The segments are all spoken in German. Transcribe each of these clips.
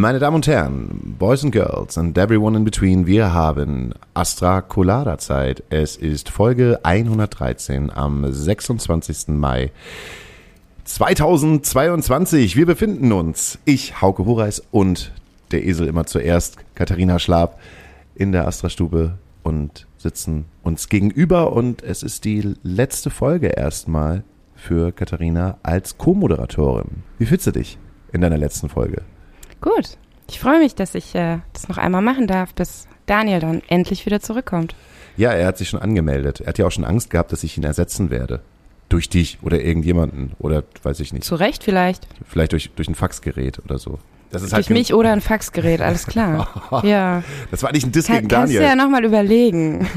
Meine Damen und Herren, Boys and Girls and everyone in between, wir haben Astra Colada Zeit. Es ist Folge 113 am 26. Mai 2022. Wir befinden uns, ich, Hauke Horeis und der Esel immer zuerst, Katharina Schlab, in der Astra-Stube und sitzen uns gegenüber und es ist die letzte Folge erstmal für Katharina als Co-Moderatorin. Wie fühlst du dich in deiner letzten Folge? Gut. Ich freue mich, dass ich äh, das noch einmal machen darf, bis Daniel dann endlich wieder zurückkommt. Ja, er hat sich schon angemeldet. Er hat ja auch schon Angst gehabt, dass ich ihn ersetzen werde. Durch dich oder irgendjemanden oder weiß ich nicht. Zu Recht vielleicht. Vielleicht durch, durch ein Faxgerät oder so. Das ist halt durch mich oder ein Faxgerät, alles klar. ja. Das war nicht ein Diss Kann, gegen Daniel. Kannst du ja nochmal überlegen.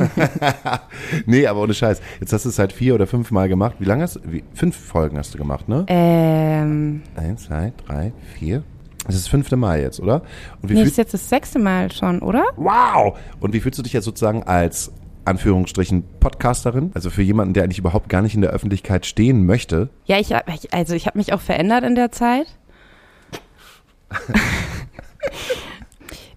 nee, aber ohne Scheiß. Jetzt hast du es halt vier oder fünf Mal gemacht. Wie lange hast du, wie, fünf Folgen hast du gemacht, ne? Ähm. Eins, zwei, drei, vier. Das ist das fünfte Mal jetzt, oder? Und wie nee, ist jetzt das sechste Mal schon, oder? Wow! Und wie fühlst du dich jetzt sozusagen als Anführungsstrichen Podcasterin, also für jemanden, der eigentlich überhaupt gar nicht in der Öffentlichkeit stehen möchte. Ja, ich also ich habe mich auch verändert in der Zeit.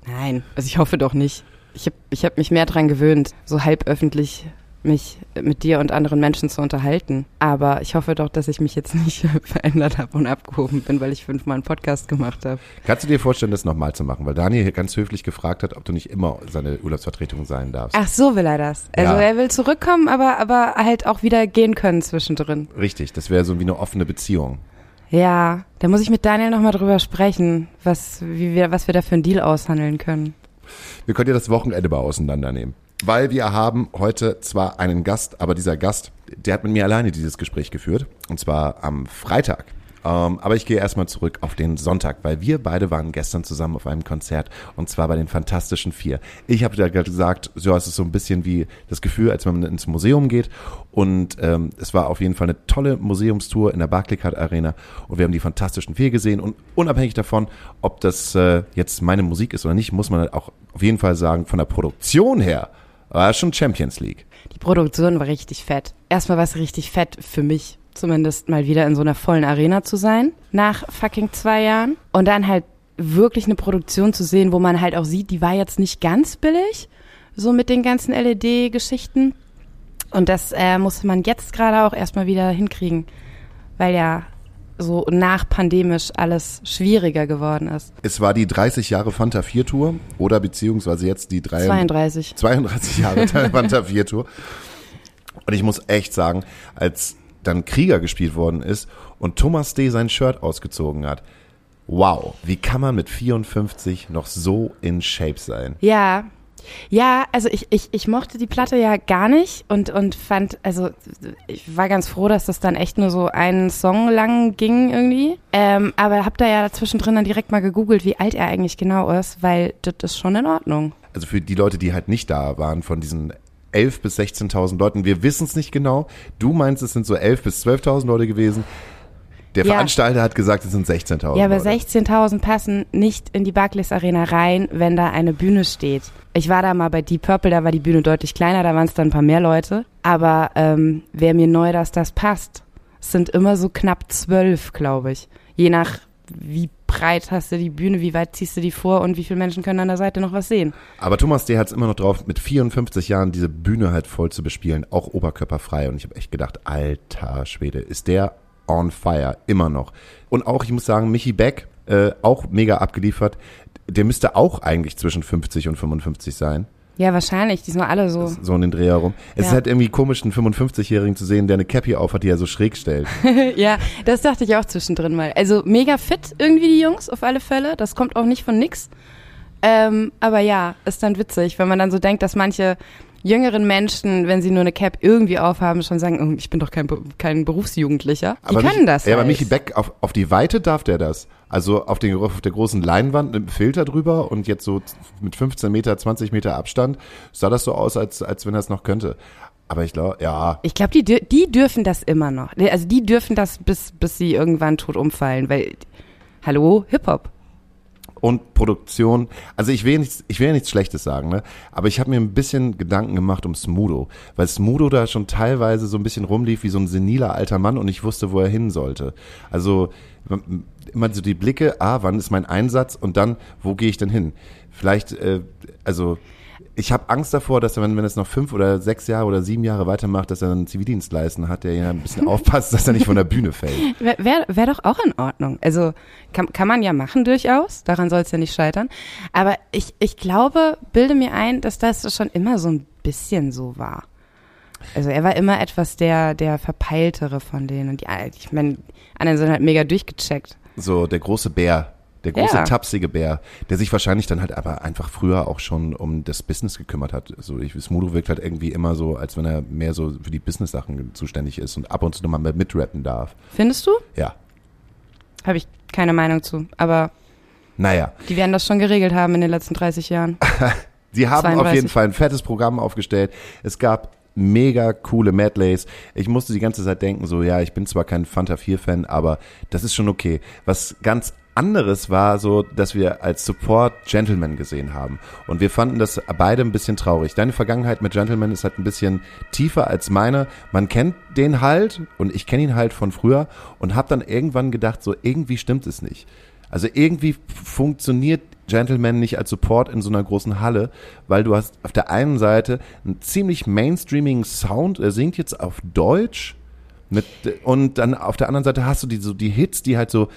Nein, also ich hoffe doch nicht. Ich habe ich hab mich mehr dran gewöhnt, so halb öffentlich mich mit dir und anderen Menschen zu unterhalten. Aber ich hoffe doch, dass ich mich jetzt nicht verändert habe und abgehoben bin, weil ich fünfmal einen Podcast gemacht habe. Kannst du dir vorstellen, das nochmal zu machen? Weil Daniel hier ganz höflich gefragt hat, ob du nicht immer seine Urlaubsvertretung sein darfst. Ach, so will er das. Also ja. er will zurückkommen, aber, aber halt auch wieder gehen können zwischendrin. Richtig, das wäre so wie eine offene Beziehung. Ja, da muss ich mit Daniel nochmal drüber sprechen, was, wie wir, was wir da für einen Deal aushandeln können. Wir können ja das Wochenende mal auseinandernehmen weil wir haben heute zwar einen Gast, aber dieser Gast, der hat mit mir alleine dieses Gespräch geführt. Und zwar am Freitag. Ähm, aber ich gehe erstmal zurück auf den Sonntag, weil wir beide waren gestern zusammen auf einem Konzert und zwar bei den Fantastischen Vier. Ich habe ja gesagt, so es ist so ein bisschen wie das Gefühl, als wenn man ins Museum geht und ähm, es war auf jeden Fall eine tolle Museumstour in der Barclaycard Arena und wir haben die Fantastischen Vier gesehen und unabhängig davon, ob das äh, jetzt meine Musik ist oder nicht, muss man halt auch auf jeden Fall sagen, von der Produktion her war schon Champions League. Die Produktion war richtig fett. Erstmal war es richtig fett für mich, zumindest mal wieder in so einer vollen Arena zu sein, nach fucking zwei Jahren. Und dann halt wirklich eine Produktion zu sehen, wo man halt auch sieht, die war jetzt nicht ganz billig, so mit den ganzen LED-Geschichten. Und das äh, muss man jetzt gerade auch erstmal wieder hinkriegen, weil ja so nachpandemisch alles schwieriger geworden ist. Es war die 30 Jahre Fanta 4 Tour oder beziehungsweise jetzt die 3, 32. 32 Jahre Fanta 4 Tour. Und ich muss echt sagen, als dann Krieger gespielt worden ist und Thomas D. sein Shirt ausgezogen hat, wow, wie kann man mit 54 noch so in Shape sein? Ja, ja, also ich, ich, ich mochte die Platte ja gar nicht und, und fand, also ich war ganz froh, dass das dann echt nur so einen Song lang ging irgendwie. Ähm, aber hab da ja zwischendrin dann direkt mal gegoogelt, wie alt er eigentlich genau ist, weil das ist schon in Ordnung. Also für die Leute, die halt nicht da waren, von diesen 11.000 bis 16.000 Leuten, wir wissen es nicht genau. Du meinst, es sind so 11.000 bis 12.000 Leute gewesen. Der ja. Veranstalter hat gesagt, es sind 16.000. Ja, aber 16.000 passen nicht in die Barclays Arena rein, wenn da eine Bühne steht. Ich war da mal bei Deep Purple, da war die Bühne deutlich kleiner, da waren es dann ein paar mehr Leute. Aber ähm, wäre mir neu, dass das passt. Es sind immer so knapp zwölf, glaube ich. Je nach wie breit hast du die Bühne, wie weit ziehst du die vor und wie viele Menschen können an der Seite noch was sehen. Aber Thomas D. hat es immer noch drauf, mit 54 Jahren diese Bühne halt voll zu bespielen, auch oberkörperfrei. Und ich habe echt gedacht, alter Schwede, ist der on fire, immer noch. Und auch, ich muss sagen, Michi Beck, äh, auch mega abgeliefert. Der müsste auch eigentlich zwischen 50 und 55 sein. Ja, wahrscheinlich. Die sind alle so. So in den Dreh herum. Es ja. ist halt irgendwie komisch, einen 55-Jährigen zu sehen, der eine Cappy aufhat, die er so schräg stellt. ja, das dachte ich auch zwischendrin mal. Also mega fit irgendwie die Jungs, auf alle Fälle. Das kommt auch nicht von nix. Ähm, aber ja, ist dann witzig, wenn man dann so denkt, dass manche jüngeren Menschen, wenn sie nur eine Cap irgendwie aufhaben, schon sagen, oh, ich bin doch kein, kein Berufsjugendlicher. Die aber können Michi, das. Ja, halt. aber Michi Beck, auf, auf die Weite darf der das. Also auf, den, auf der großen Leinwand mit einem Filter drüber und jetzt so mit 15 Meter, 20 Meter Abstand sah das so aus, als, als wenn er es noch könnte. Aber ich glaube, ja. Ich glaube, die, die dürfen das immer noch. Also die dürfen das, bis, bis sie irgendwann tot umfallen, weil, hallo, Hip-Hop. Und Produktion. Also ich will nichts, ich will nichts Schlechtes sagen, ne? Aber ich habe mir ein bisschen Gedanken gemacht um Smudo, weil Smudo da schon teilweise so ein bisschen rumlief wie so ein seniler alter Mann und ich wusste, wo er hin sollte. Also immer so die Blicke, ah, wann ist mein Einsatz und dann, wo gehe ich denn hin? Vielleicht, äh, also ich habe Angst davor, dass er, wenn, wenn es noch fünf oder sechs Jahre oder sieben Jahre weitermacht, dass er einen Zivildienst leisten hat, der ja ein bisschen aufpasst, dass er nicht von der Bühne fällt. Wäre wär, doch auch in Ordnung. Also kann, kann man ja machen durchaus, daran soll es ja nicht scheitern. Aber ich, ich glaube, bilde mir ein, dass das schon immer so ein bisschen so war. Also er war immer etwas der, der Verpeiltere von denen. Und die, ich meine, anderen sind halt mega durchgecheckt. So der große Bär, der große ja. tapsige Bär, der sich wahrscheinlich dann halt aber einfach früher auch schon um das Business gekümmert hat. So ich, Smudo wirkt halt irgendwie immer so, als wenn er mehr so für die Business-Sachen zuständig ist und ab und zu nochmal mitrappen darf. Findest du? Ja. Habe ich keine Meinung zu, aber naja. Die werden das schon geregelt haben in den letzten 30 Jahren. Sie haben 32. auf jeden Fall ein fettes Programm aufgestellt. Es gab mega coole Medleys. Ich musste die ganze Zeit denken, so, ja, ich bin zwar kein Fanta 4 Fan, aber das ist schon okay. Was ganz anderes war so, dass wir als Support Gentleman gesehen haben. Und wir fanden das beide ein bisschen traurig. Deine Vergangenheit mit Gentleman ist halt ein bisschen tiefer als meine. Man kennt den halt und ich kenne ihn halt von früher und habe dann irgendwann gedacht, so irgendwie stimmt es nicht. Also irgendwie funktioniert Gentleman nicht als Support in so einer großen Halle, weil du hast auf der einen Seite einen ziemlich mainstreamigen Sound, er singt jetzt auf Deutsch, mit, und dann auf der anderen Seite hast du die, so die Hits, die halt so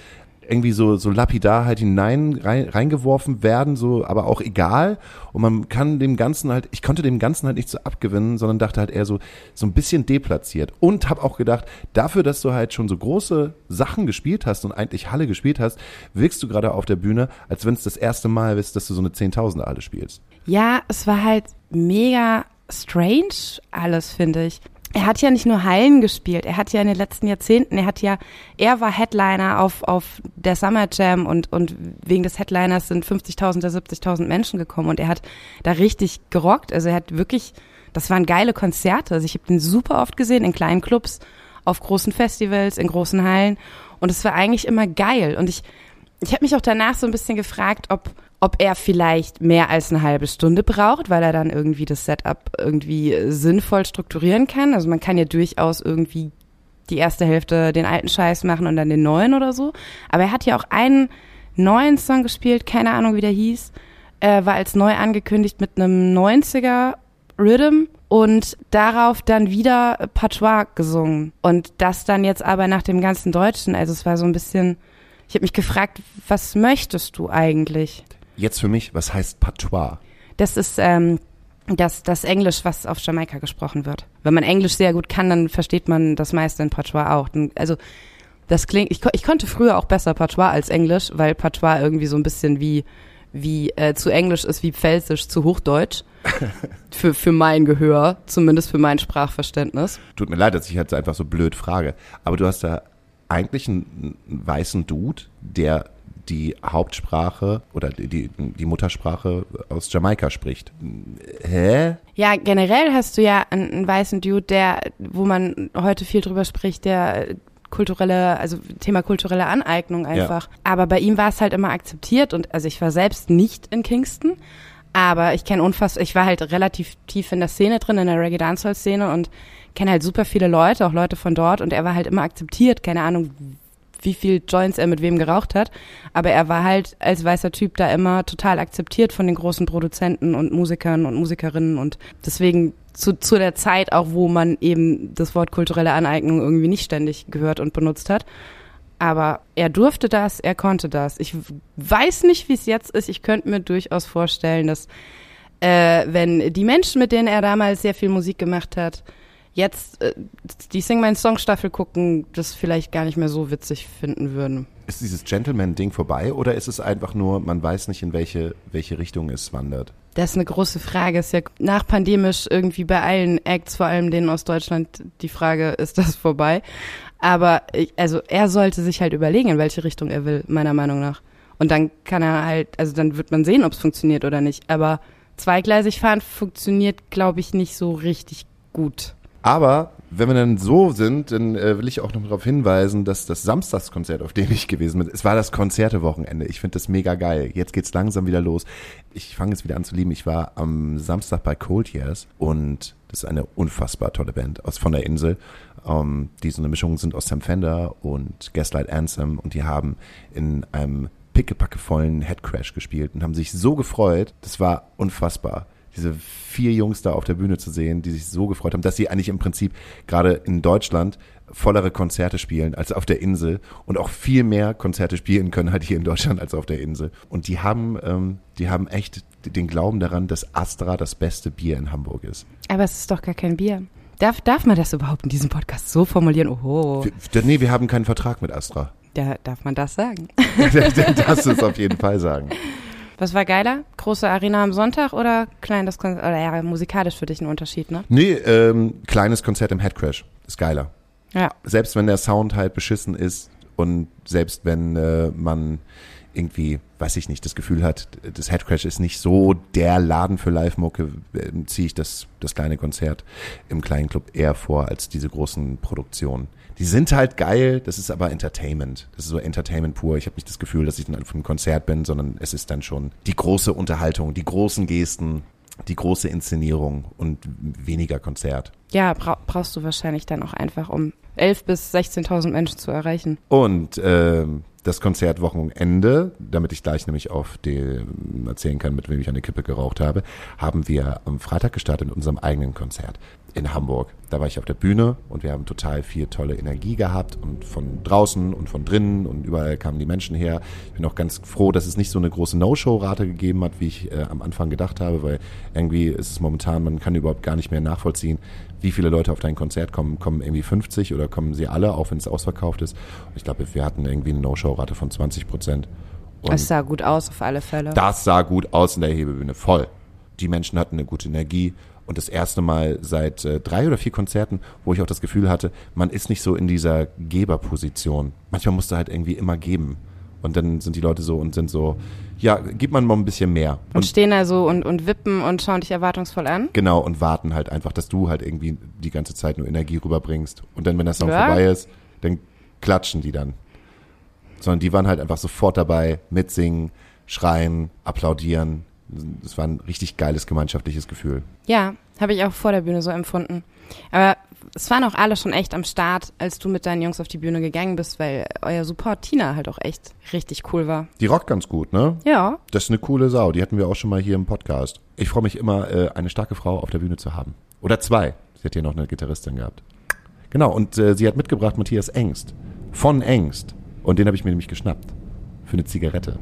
irgendwie so, so lapidar halt hinein rein, reingeworfen werden, so, aber auch egal. Und man kann dem Ganzen halt, ich konnte dem Ganzen halt nicht so abgewinnen, sondern dachte halt eher so, so ein bisschen deplatziert. Und habe auch gedacht, dafür, dass du halt schon so große Sachen gespielt hast und eigentlich Halle gespielt hast, wirkst du gerade auf der Bühne, als wenn es das erste Mal ist, dass du so eine Zehntausender Halle spielst. Ja, es war halt mega strange alles, finde ich er hat ja nicht nur Hallen gespielt, er hat ja in den letzten Jahrzehnten, er hat ja, er war Headliner auf, auf der Summer Jam und, und wegen des Headliners sind 50.000 oder 70.000 Menschen gekommen und er hat da richtig gerockt. Also er hat wirklich, das waren geile Konzerte. Also ich habe den super oft gesehen in kleinen Clubs, auf großen Festivals, in großen Hallen und es war eigentlich immer geil. Und ich, ich habe mich auch danach so ein bisschen gefragt, ob, ob er vielleicht mehr als eine halbe Stunde braucht, weil er dann irgendwie das Setup irgendwie sinnvoll strukturieren kann. Also man kann ja durchaus irgendwie die erste Hälfte den alten Scheiß machen und dann den neuen oder so. Aber er hat ja auch einen neuen Song gespielt, keine Ahnung wie der hieß, äh, war als neu angekündigt mit einem 90er Rhythm und darauf dann wieder Patois gesungen. Und das dann jetzt aber nach dem ganzen Deutschen. Also es war so ein bisschen, ich habe mich gefragt, was möchtest du eigentlich? Jetzt für mich, was heißt Patois? Das ist ähm, das, das Englisch, was auf Jamaika gesprochen wird. Wenn man Englisch sehr gut kann, dann versteht man das meiste in Patois auch. Also das klingt, ich, ich konnte früher auch besser Patois als Englisch, weil Patois irgendwie so ein bisschen wie wie äh, zu Englisch ist wie Pfälzisch zu Hochdeutsch. für, für mein Gehör, zumindest für mein Sprachverständnis. Tut mir leid, dass ich jetzt einfach so blöd frage, aber du hast da eigentlich einen, einen weißen Dude, der die Hauptsprache oder die, die Muttersprache aus Jamaika spricht. Hä? Ja, generell hast du ja einen, einen weißen Dude, der, wo man heute viel drüber spricht, der kulturelle, also Thema kulturelle Aneignung einfach. Ja. Aber bei ihm war es halt immer akzeptiert und also ich war selbst nicht in Kingston, aber ich kenne unfassbar, ich war halt relativ tief in der Szene drin, in der Reggae Dancehall Szene und kenne halt super viele Leute, auch Leute von dort und er war halt immer akzeptiert, keine Ahnung, wie viel Joints er mit wem geraucht hat. Aber er war halt als weißer Typ da immer total akzeptiert von den großen Produzenten und Musikern und Musikerinnen und deswegen zu, zu der Zeit auch, wo man eben das Wort kulturelle Aneignung irgendwie nicht ständig gehört und benutzt hat. Aber er durfte das, er konnte das. Ich weiß nicht, wie es jetzt ist. Ich könnte mir durchaus vorstellen, dass äh, wenn die Menschen, mit denen er damals sehr viel Musik gemacht hat, jetzt äh, die Sing Mein Song Staffel gucken, das vielleicht gar nicht mehr so witzig finden würden. Ist dieses Gentleman-Ding vorbei oder ist es einfach nur, man weiß nicht, in welche, welche Richtung es wandert? Das ist eine große Frage. Ist ja nachpandemisch irgendwie bei allen Acts, vor allem denen aus Deutschland, die Frage, ist das vorbei? Aber ich, also er sollte sich halt überlegen, in welche Richtung er will, meiner Meinung nach. Und dann kann er halt, also dann wird man sehen, ob es funktioniert oder nicht. Aber zweigleisig fahren funktioniert, glaube ich, nicht so richtig gut. Aber wenn wir dann so sind, dann äh, will ich auch noch darauf hinweisen, dass das Samstagskonzert, auf dem ich gewesen bin, es war das Konzertewochenende. Ich finde das mega geil. Jetzt geht's langsam wieder los. Ich fange jetzt wieder an zu lieben. Ich war am Samstag bei Cold Years und das ist eine unfassbar tolle Band aus von der Insel, ähm, die so eine Mischung sind aus Sam Fender und Gaslight Anthem und die haben in einem pickepackevollen Headcrash gespielt und haben sich so gefreut. Das war unfassbar diese vier Jungs da auf der Bühne zu sehen, die sich so gefreut haben, dass sie eigentlich im Prinzip gerade in Deutschland vollere Konzerte spielen als auf der Insel und auch viel mehr Konzerte spielen können halt hier in Deutschland als auf der Insel. Und die haben, ähm, die haben echt den Glauben daran, dass Astra das beste Bier in Hamburg ist. Aber es ist doch gar kein Bier. Darf, darf man das überhaupt in diesem Podcast so formulieren? Oho. Wir, nee, wir haben keinen Vertrag mit Astra. Ja, darf man das sagen? das ist auf jeden Fall sagen. Was war geiler? Große Arena am Sonntag oder kleines Konzert? Oder ja, musikalisch für dich ein Unterschied, ne? Nee, ähm, kleines Konzert im Headcrash ist geiler. Ja. Selbst wenn der Sound halt beschissen ist und selbst wenn äh, man irgendwie, weiß ich nicht, das Gefühl hat, das Headcrash ist nicht so der Laden für Live-Mucke, äh, ziehe ich das, das kleine Konzert im kleinen Club eher vor als diese großen Produktionen die sind halt geil, das ist aber Entertainment. Das ist so Entertainment pur. Ich habe nicht das Gefühl, dass ich dann auf einem Konzert bin, sondern es ist dann schon die große Unterhaltung, die großen Gesten, die große Inszenierung und weniger Konzert. Ja, bra brauchst du wahrscheinlich dann auch einfach, um 11.000 bis 16.000 Menschen zu erreichen. Und äh, das Konzertwochenende, damit ich gleich nämlich auf die erzählen kann, mit wem ich eine Kippe geraucht habe, haben wir am Freitag gestartet mit unserem eigenen Konzert in Hamburg. Da war ich auf der Bühne und wir haben total viel tolle Energie gehabt und von draußen und von drinnen und überall kamen die Menschen her. Ich bin auch ganz froh, dass es nicht so eine große No-Show-Rate gegeben hat, wie ich äh, am Anfang gedacht habe, weil irgendwie ist es momentan, man kann überhaupt gar nicht mehr nachvollziehen, wie viele Leute auf dein Konzert kommen. Kommen irgendwie 50 oder kommen sie alle, auch wenn es ausverkauft ist. Und ich glaube, wir hatten irgendwie eine No-Show-Rate von 20 Prozent. Das sah gut aus auf alle Fälle. Das sah gut aus in der Hebebühne, voll. Die Menschen hatten eine gute Energie und das erste Mal seit äh, drei oder vier Konzerten, wo ich auch das Gefühl hatte, man ist nicht so in dieser Geberposition. Manchmal musst du halt irgendwie immer geben. Und dann sind die Leute so und sind so, ja, gib man mal ein bisschen mehr. Und, und stehen da so und, und wippen und schauen dich erwartungsvoll an. Genau, und warten halt einfach, dass du halt irgendwie die ganze Zeit nur Energie rüberbringst. Und dann, wenn der Song ja. vorbei ist, dann klatschen die dann. Sondern die waren halt einfach sofort dabei, mitsingen, schreien, applaudieren, es war ein richtig geiles gemeinschaftliches Gefühl. Ja, habe ich auch vor der Bühne so empfunden. Aber es waren auch alle schon echt am Start, als du mit deinen Jungs auf die Bühne gegangen bist, weil euer Support Tina halt auch echt richtig cool war. Die rockt ganz gut, ne? Ja. Das ist eine coole Sau. Die hatten wir auch schon mal hier im Podcast. Ich freue mich immer, äh, eine starke Frau auf der Bühne zu haben. Oder zwei. Sie hat hier noch eine Gitarristin gehabt. Genau, und äh, sie hat mitgebracht Matthias Engst. Von Engst. Und den habe ich mir nämlich geschnappt. Für eine Zigarette.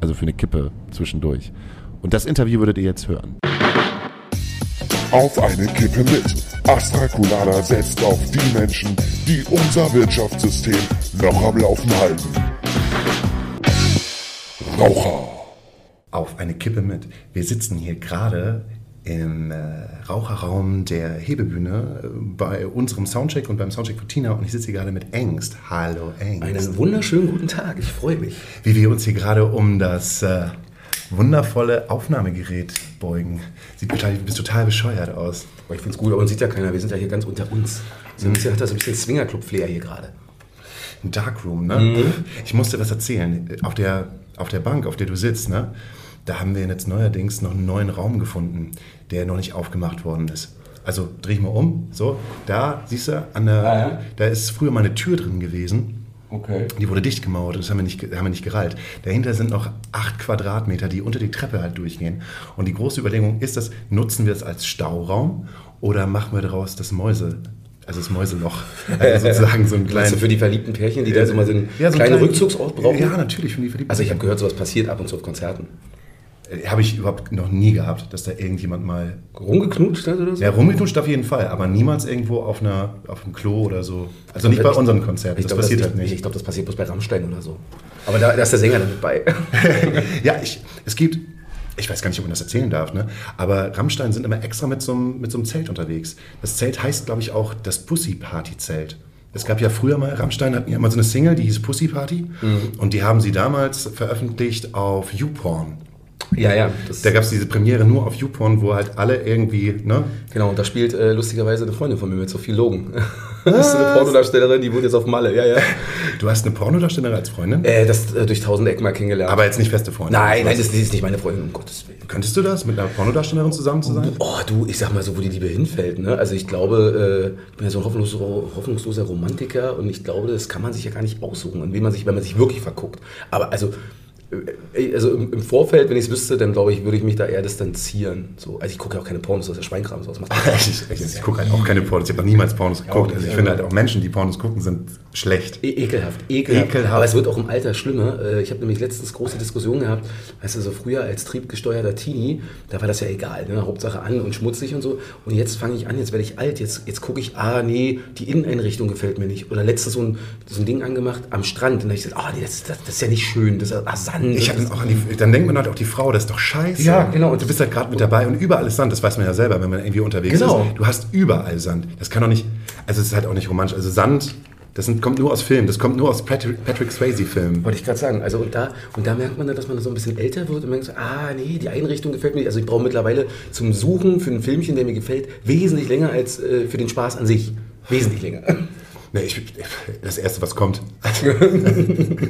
Also für eine Kippe zwischendurch. Und das Interview würdet ihr jetzt hören. Auf eine Kippe mit. Astra Colada setzt auf die Menschen, die unser Wirtschaftssystem noch am Laufen halten. Raucher. Auf eine Kippe mit. Wir sitzen hier gerade im äh, Raucherraum der Hebebühne äh, bei unserem Soundcheck und beim Soundcheck von Tina und ich sitze hier gerade mit Engst. Hallo Engst. Einen wunderschönen guten Tag, ich freue mich. Wie wir uns hier gerade um das äh, wundervolle Aufnahmegerät beugen. Sieht total, du bist total bescheuert aus. Aber ich finde es gut, aber man sieht ja keiner. Wir sind ja hier ganz unter uns. So ein bisschen, hat das ein bisschen Swingerclub-Flair hier gerade. Ein Darkroom, ne? Mhm. Ich musste was erzählen. Auf der, auf der Bank, auf der du sitzt, ne? Da haben wir jetzt neuerdings noch einen neuen Raum gefunden, der noch nicht aufgemacht worden ist. Also dreh ich mal um, so, da, siehst du, an der, ah, ja. da ist früher mal eine Tür drin gewesen. Okay. Die wurde dicht gemauert und das haben wir, nicht, haben wir nicht gerallt. Dahinter sind noch acht Quadratmeter, die unter die Treppe halt durchgehen. Und die große Überlegung ist das, nutzen wir es als Stauraum oder machen wir daraus das Mäuse, also das Mäuseloch. Also sozusagen so ein kleines. Also für die verliebten Pärchen, die da so mal so einen ja, so kleinen klein, Rückzugsort brauchen? Ja, natürlich, für die verliebten Also ich habe gehört, sowas passiert ab und zu auf Konzerten. Äh, habe ich überhaupt noch nie gehabt, dass da irgendjemand mal rumgeknutscht hat oder so? Ja, rumgeknutscht auf jeden Fall, aber niemals irgendwo auf einer auf einem Klo oder so. Also nicht bei unseren Konzerten. das glaub, passiert das, halt nicht. Ich glaube, das passiert bloß bei Rammstein oder so. Aber da, da ist der Sänger damit bei. ja, ich, es gibt ich weiß gar nicht, ob man das erzählen darf, ne? aber Rammstein sind immer extra mit so, einem, mit so einem Zelt unterwegs. Das Zelt heißt, glaube ich, auch das Pussy Party Zelt. Es gab ja früher mal, Rammstein hatten ja mal so eine Single, die hieß Pussy Party. Mhm. Und die haben sie damals veröffentlicht auf YouPorn. Ja, ja. Das, Da gab es diese Premiere nur auf YouPorn, wo halt alle irgendwie, ne? genau, und da spielt äh, lustigerweise eine Freundin von mir mit Sophie Logan. Das ist eine Pornodarstellerin, die wohnt jetzt auf Malle. Ja, ja. Du hast eine Pornodarstellerin als Freundin, Äh, das äh, durch tausende Ecken mal kennengelernt. aber jetzt nicht feste Freundin. nein, nein, Was? das, das ist nicht meine Freundin, um Gottes Willen. Könntest du das, mit einer Pornodarstellerin zusammen zu sein? Oh, du, ich sag mal so, wo die Liebe hinfällt. Ne? Also ich glaube, äh, ich bin ja so ein hoffnungsloser, hoffnungsloser Romantiker und ich glaube, das kann man sich ja gar nicht aussuchen, an wen man sich, wenn man sich wirklich verguckt. Aber also, also im, im Vorfeld, wenn ich es wüsste, dann glaube ich, würde ich mich da eher distanzieren. So, also ich gucke ja auch keine Pornos, das ist ja Schweinkram, sowas macht Ich, ich, ich gucke halt auch keine Pornos. Ich habe noch niemals Pornos geguckt. Also ich finde halt auch Menschen, die Pornos gucken, sind schlecht. E ekelhaft, ekelhaft, Ekelhaft. Aber es wird auch im Alter schlimmer. Äh, Ich habe nämlich letztens große Diskussionen gehabt. Weißt du, so früher als triebgesteuerter Teenie, da war das ja egal. Ne? Hauptsache an und schmutzig und so. Und jetzt fange ich an, jetzt werde ich alt. Jetzt, jetzt gucke ich, ah, nee, die Inneneinrichtung gefällt mir nicht. Oder letztens so ein, so ein Ding angemacht am Strand. Und da habe ich gesagt, ah, nee, das, das, das ist ja nicht schön. Das ist ah, Sand. Ich habe auch an die, dann denkt man halt auch die Frau, das ist doch scheiße. Ja, genau. Und du bist halt gerade mit dabei und überall ist Sand. Das weiß man ja selber, wenn man irgendwie unterwegs Genau. ist. Du hast überall Sand. Das kann doch nicht, also es ist halt auch nicht romantisch. Also Sand, das sind, kommt nur aus Filmen. Das kommt nur aus Patrick, Patrick Swayze-Filmen. Wollte ich gerade sagen. Also und da, und da merkt man dann, dass man so ein bisschen älter wird und merkt so, ah nee, die Einrichtung gefällt mir nicht. Also ich brauche mittlerweile zum Suchen für ein Filmchen, der mir gefällt, wesentlich länger als äh, für den Spaß an sich. Wesentlich länger. Nee, ich, das Erste, was kommt.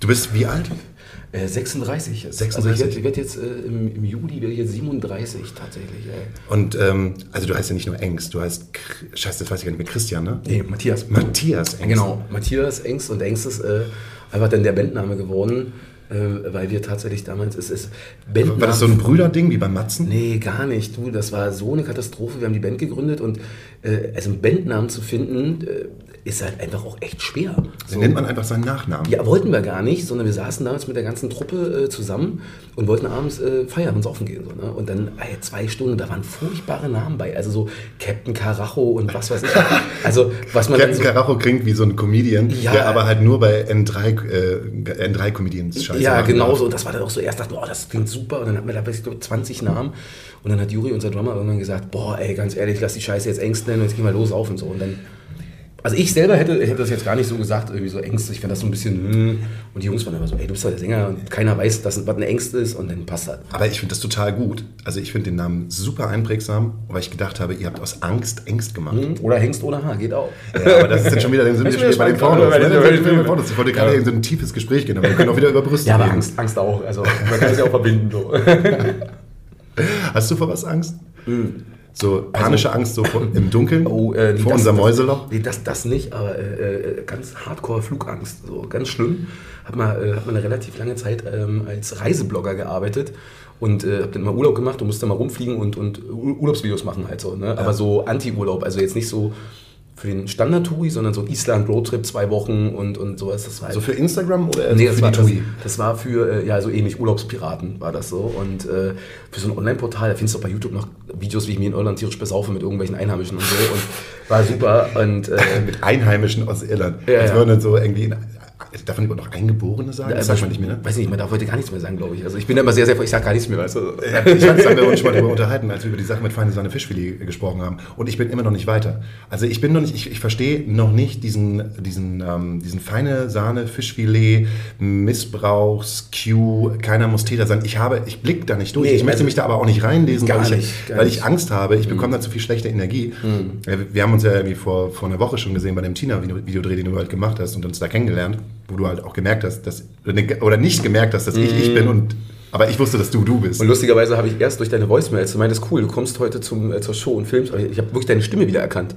du bist wie alt? Äh, 36. jetzt. 36. Also ich werde werd jetzt äh, im, im Juli werde ich jetzt 37 tatsächlich. Ey. Und ähm, also du heißt ja nicht nur Engst, du heißt, scheiße, das weiß ich gar nicht mehr, Christian, ne? Nee, Matthias. Matthias Engst. Genau, Matthias Engst und Engst ist äh, einfach dann der Bandname geworden, äh, weil wir tatsächlich damals, es ist Bandname. War das so ein Brüderding wie beim Matzen? Nee, gar nicht. Du, das war so eine Katastrophe. Wir haben die Band gegründet und äh, also einen Bandnamen zu finden, äh, ist halt einfach auch echt schwer. Dann nennt man einfach seinen Nachnamen. Ja, wollten wir gar nicht, sondern wir saßen damals mit der ganzen Truppe äh, zusammen und wollten abends äh, feiern und saufen gehen. So, ne? Und dann ey, zwei Stunden, da waren furchtbare Namen bei. Also so Captain Carajo und was weiß ich. Also was man Captain so, Carajo klingt wie so ein Comedian, Ja. der aber halt nur bei N3, äh, N3 Comedians scheiße Ja, genau so. Und das war dann auch so, erst dachte, oh, das klingt super. Und dann hatten wir da ich glaube, 20 Namen. Und dann hat Juri, unser Drummer, irgendwann gesagt, boah, ey, ganz ehrlich, lass die Scheiße jetzt Ängst nennen und jetzt gehen wir los auf und so. Und dann, also ich selber hätte, hätte das jetzt gar nicht so gesagt, irgendwie so Ängste. Ich fand das so ein bisschen, hm. Und die Jungs waren immer so, ey, du bist doch der Sänger und keiner weiß, dass, was eine Ängst ist und dann passt das. Aber ich finde das total gut. Also ich finde den Namen super einprägsam, weil ich gedacht habe, ihr habt aus Angst Ängst gemacht. Oder Hengst ohne Haar, geht auch. Ja, aber das ist jetzt schon wieder, Ich schon wieder bei den Pornos. bei ne? Ich wollte gerade in so ein tiefes Gespräch gehen, aber wir können auch wieder über Brüste Ja, aber reden. Angst, Angst auch. Also man kann es ja auch verbinden. So. Hast du vor was Angst? So panische Angst so vor, im Dunkeln? Oh, äh, vor das- unserem Mäuseloch? Nee, das, das nicht, aber äh, äh, ganz hardcore Flugangst. So ganz schlimm. Hab mal, äh, hab mal eine relativ lange Zeit ähm, als Reiseblogger gearbeitet und äh, hab dann mal Urlaub gemacht und musste mal rumfliegen und, und Ur- Urlaubsvideos machen halt so. Ne? Aber so Anti-Urlaub, also jetzt nicht so für den Standard-Touri, sondern so ein Island-Roadtrip, zwei Wochen und, und sowas. Das war So für Instagram oder Nee, für das war, die das, das war für, äh, ja, so ähnlich Urlaubspiraten war das so. Und äh, für so ein Online-Portal, da findest du auch bei YouTube noch Videos, wie ich mir in Irland tierisch besaufe mit irgendwelchen Einheimischen und so. Und war super. Und äh, Mit Einheimischen aus Irland. Ja, Als ja. würden dann so irgendwie, in, darf man überhaupt noch Eingeborene sagen? Das sagt man nicht mehr, ne? Weiß nicht, man darf heute gar nichts mehr sagen, glaube ich. Also ich bin immer sehr, sehr, ich sag gar nichts mehr, weißt du. Ja, ich fand, das haben wir uns schon mal darüber unterhalten, als wir über die Sache mit Feine Sahne Fischfilet gesprochen haben. Und ich bin immer noch nicht weiter. Also ich bin noch nicht, ich, ich verstehe noch nicht diesen, diesen, ähm, diesen feine Sahne Fischfilet Missbrauchs-Q, keiner muss Täter sein. Ich habe, ich blick da nicht durch. Nee, ich möchte also- mich da aber auch nicht reinlesen, Gar weil, ich, nicht, weil ich Angst habe. Ich bekomme da zu viel schlechte Energie. Äh, Wir haben uns ja irgendwie vor, vor einer Woche schon gesehen bei dem Tina-Videodreh, den du halt gemacht hast und uns da kennengelernt, wo du halt auch gemerkt hast, dass, oder nicht gemerkt hast, dass ich ich bin und aber ich wusste, dass du du bist. Und lustigerweise habe ich erst durch deine Voicemails, du meintest, cool, du kommst heute zum, äh, zur Show und filmst, aber ich habe wirklich deine Stimme wieder erkannt.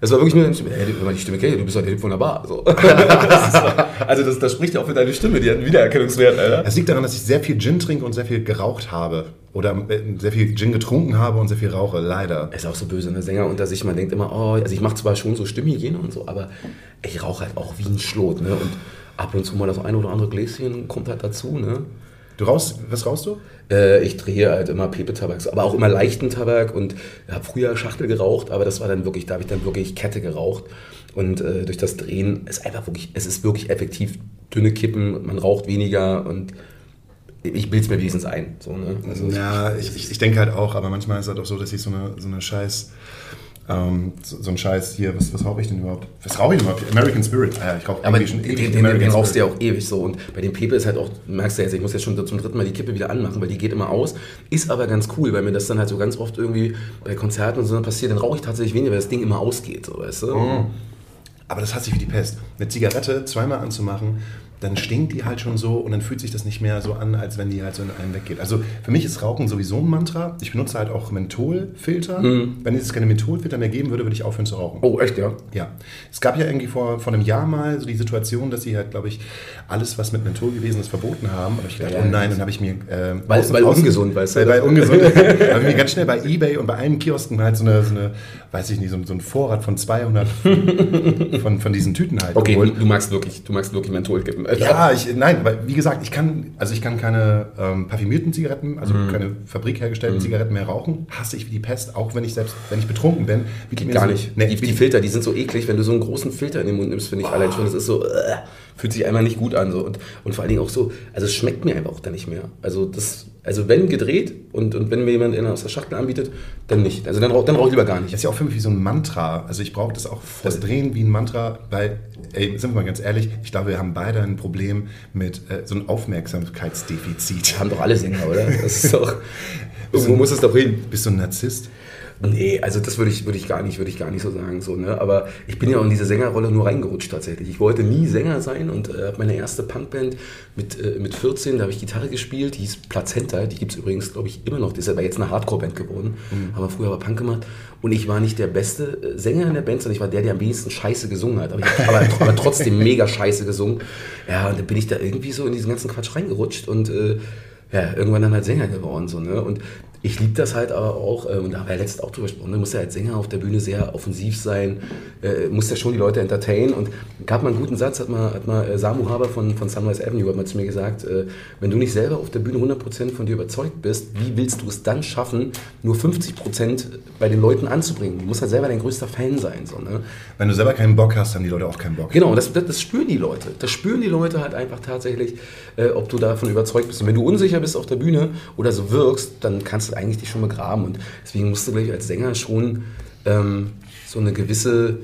Es war wirklich nur deine Stimme. Hey, wenn man die Stimme kennt, du bist doch der Typ von der Bar. So. das ist, also das, das spricht ja auch für deine Stimme, die hat einen Wiedererkennungswert, Alter. Es liegt daran, dass ich sehr viel Gin trinke und sehr viel geraucht habe. Oder äh, sehr viel Gin getrunken habe und sehr viel rauche, leider. Er ist auch so böse, ne? Sänger unter sich. Man denkt immer, oh, also ich mache zwar schon so Stimmhygiene und so, aber ich rauche halt auch wie ein Schlot, ne? Und ab und zu mal das ein oder andere Gläschen kommt halt dazu, ne? Du rauchst, was rauchst du? Äh, ich drehe halt immer Pepe-Tabak, aber auch immer leichten Tabak und habe früher Schachtel geraucht, aber das war dann wirklich, da habe ich dann wirklich Kette geraucht. Und äh, durch das Drehen ist einfach wirklich, es ist wirklich effektiv dünne Kippen, man raucht weniger und ich bilde es mir wenigstens ein. So, ne? also, ja, ich, ich, ich denke halt auch, aber manchmal ist es halt auch so, dass ich so eine, so eine scheiß Ähm, so, so ein Scheiß hier, was, was rauche ich denn überhaupt? Was rauche ich denn überhaupt? American Spirit. Ah, ja, ich rauche Aber den, schon den, ewig den, den, American rauchst du ja auch ewig so. Und bei dem Pepe ist halt auch, merkst du jetzt, ich muss jetzt schon zum dritten Mal die Kippe wieder anmachen, weil die geht immer aus. Ist aber ganz cool, weil mir das dann halt so ganz oft irgendwie bei Konzerten und so passiert, dann rauche ich tatsächlich weniger, weil das Ding immer ausgeht, so, weißt du? Mhm. Aber das hasse ich wie die Pest. Eine Zigarette zweimal anzumachen, dann stinkt die halt schon so und dann fühlt sich das nicht mehr so an, als wenn die halt so in einem weggeht. Also für mich ist Rauchen sowieso ein Mantra. Ich benutze halt auch Mentholfilter. Wenn es keine Mentholfilter mehr geben würde, würde ich aufhören zu rauchen. Mhm. Oh, echt, ja? Ja, es gab ja irgendwie vor, vor einem Jahr mal so die Situation, dass sie halt, glaube ich, alles, was mit Menthol gewesen ist, verboten haben. Und ich dachte, Ja, oh nein, dann habe ich mir... Äh, Weil- außen- weil außen- ungesund, weißt du? Weil, weil ungesund. habe ich mir ganz schnell bei Ebay und bei allen Kiosken halt so eine, so eine weiß ich nicht, so, so ein Vorrat von 200 von, von diesen Tüten halt Okay, geholt. du, du magst wirklich, du magst wirklich Mentholkippen. Ja, ich, nein, weil wie gesagt, ich kann, also ich kann keine ähm, parfümierten Zigaretten, also Mhm. keine fabrikhergestellten Zigaretten mehr rauchen. Hasse ich wie die Pest, auch wenn ich selbst, wenn ich betrunken bin. Geht gar so- nicht. Nee, die, die Filter, die sind so eklig, wenn du so einen großen Filter in den Mund nimmst, finde ich allein schon. Das ist so, äh, fühlt sich einmal nicht gut an. So. Und, und vor allen Dingen auch so, also es schmeckt mir einfach auch dann nicht mehr. Also das, also wenn gedreht und, und wenn mir jemand einen aus der Schachtel anbietet, dann nicht. Also dann, dann rauche ich lieber gar Das nicht. ist ja auch für mich wie so ein Mantra. Also ich brauche das auch, das Drehen wie ein Mantra, weil, ey, sind wir mal ganz ehrlich, ich glaube, wir haben beide ein Problem mit äh, so einem Aufmerksamkeitsdefizit. Haben doch alle Sänger, oder? Das ist doch, irgendwo muss es doch hin. Bist du ein Narzisst? Nee, also das würde ich, würde ich gar nicht, würde ich gar nicht so sagen. So, ne? Aber ich bin ja auch in diese Sängerrolle nur reingerutscht tatsächlich. Ich wollte nie Sänger sein und äh, habe meine erste Punkband mit, äh, mit 14, da habe ich Gitarre gespielt, die hieß Plazenta, die gibt es übrigens, glaube ich, immer noch. Die ist aber jetzt eine Hardcore-Band geworden. Aber früher war Punk gemacht. Und ich war nicht der beste äh, Sänger in der Band, sondern ich war der, der am wenigsten scheiße gesungen hat. Aber, ich aber, aber trotzdem mega scheiße gesungen. Ja, und dann bin ich da irgendwie so in diesen ganzen Quatsch reingerutscht und äh, ja, irgendwann dann halt Sänger geworden. So, ne? Und ich liebe das halt aber auch, äh, und da haben wir ja letztens auch drüber gesprochen, du musst ja als Sänger auf der Bühne sehr offensiv sein, äh, musst ja schon die Leute entertainen. Und gab mal einen guten Satz, hat mal, hat mal äh, Samu Haber von, von Sunrise Avenue hat mal zu mir gesagt, äh, wenn du nicht selber auf der Bühne 100% von dir überzeugt bist, wie willst du es dann schaffen, nur 50% bei den Leuten anzubringen? Du musst halt selber dein größter Fan sein. So, ne? Wenn du selber keinen Bock hast, haben die Leute auch keinen Bock. Genau, das, das, das spüren die Leute. Das spüren die Leute halt einfach tatsächlich, äh, ob du davon überzeugt bist. Und wenn du unsicher bist auf der Bühne oder so wirkst, dann kannst du eigentlich dich schon begraben. Und deswegen musst du, glaube ich, als Sänger schon ähm, so eine gewisse,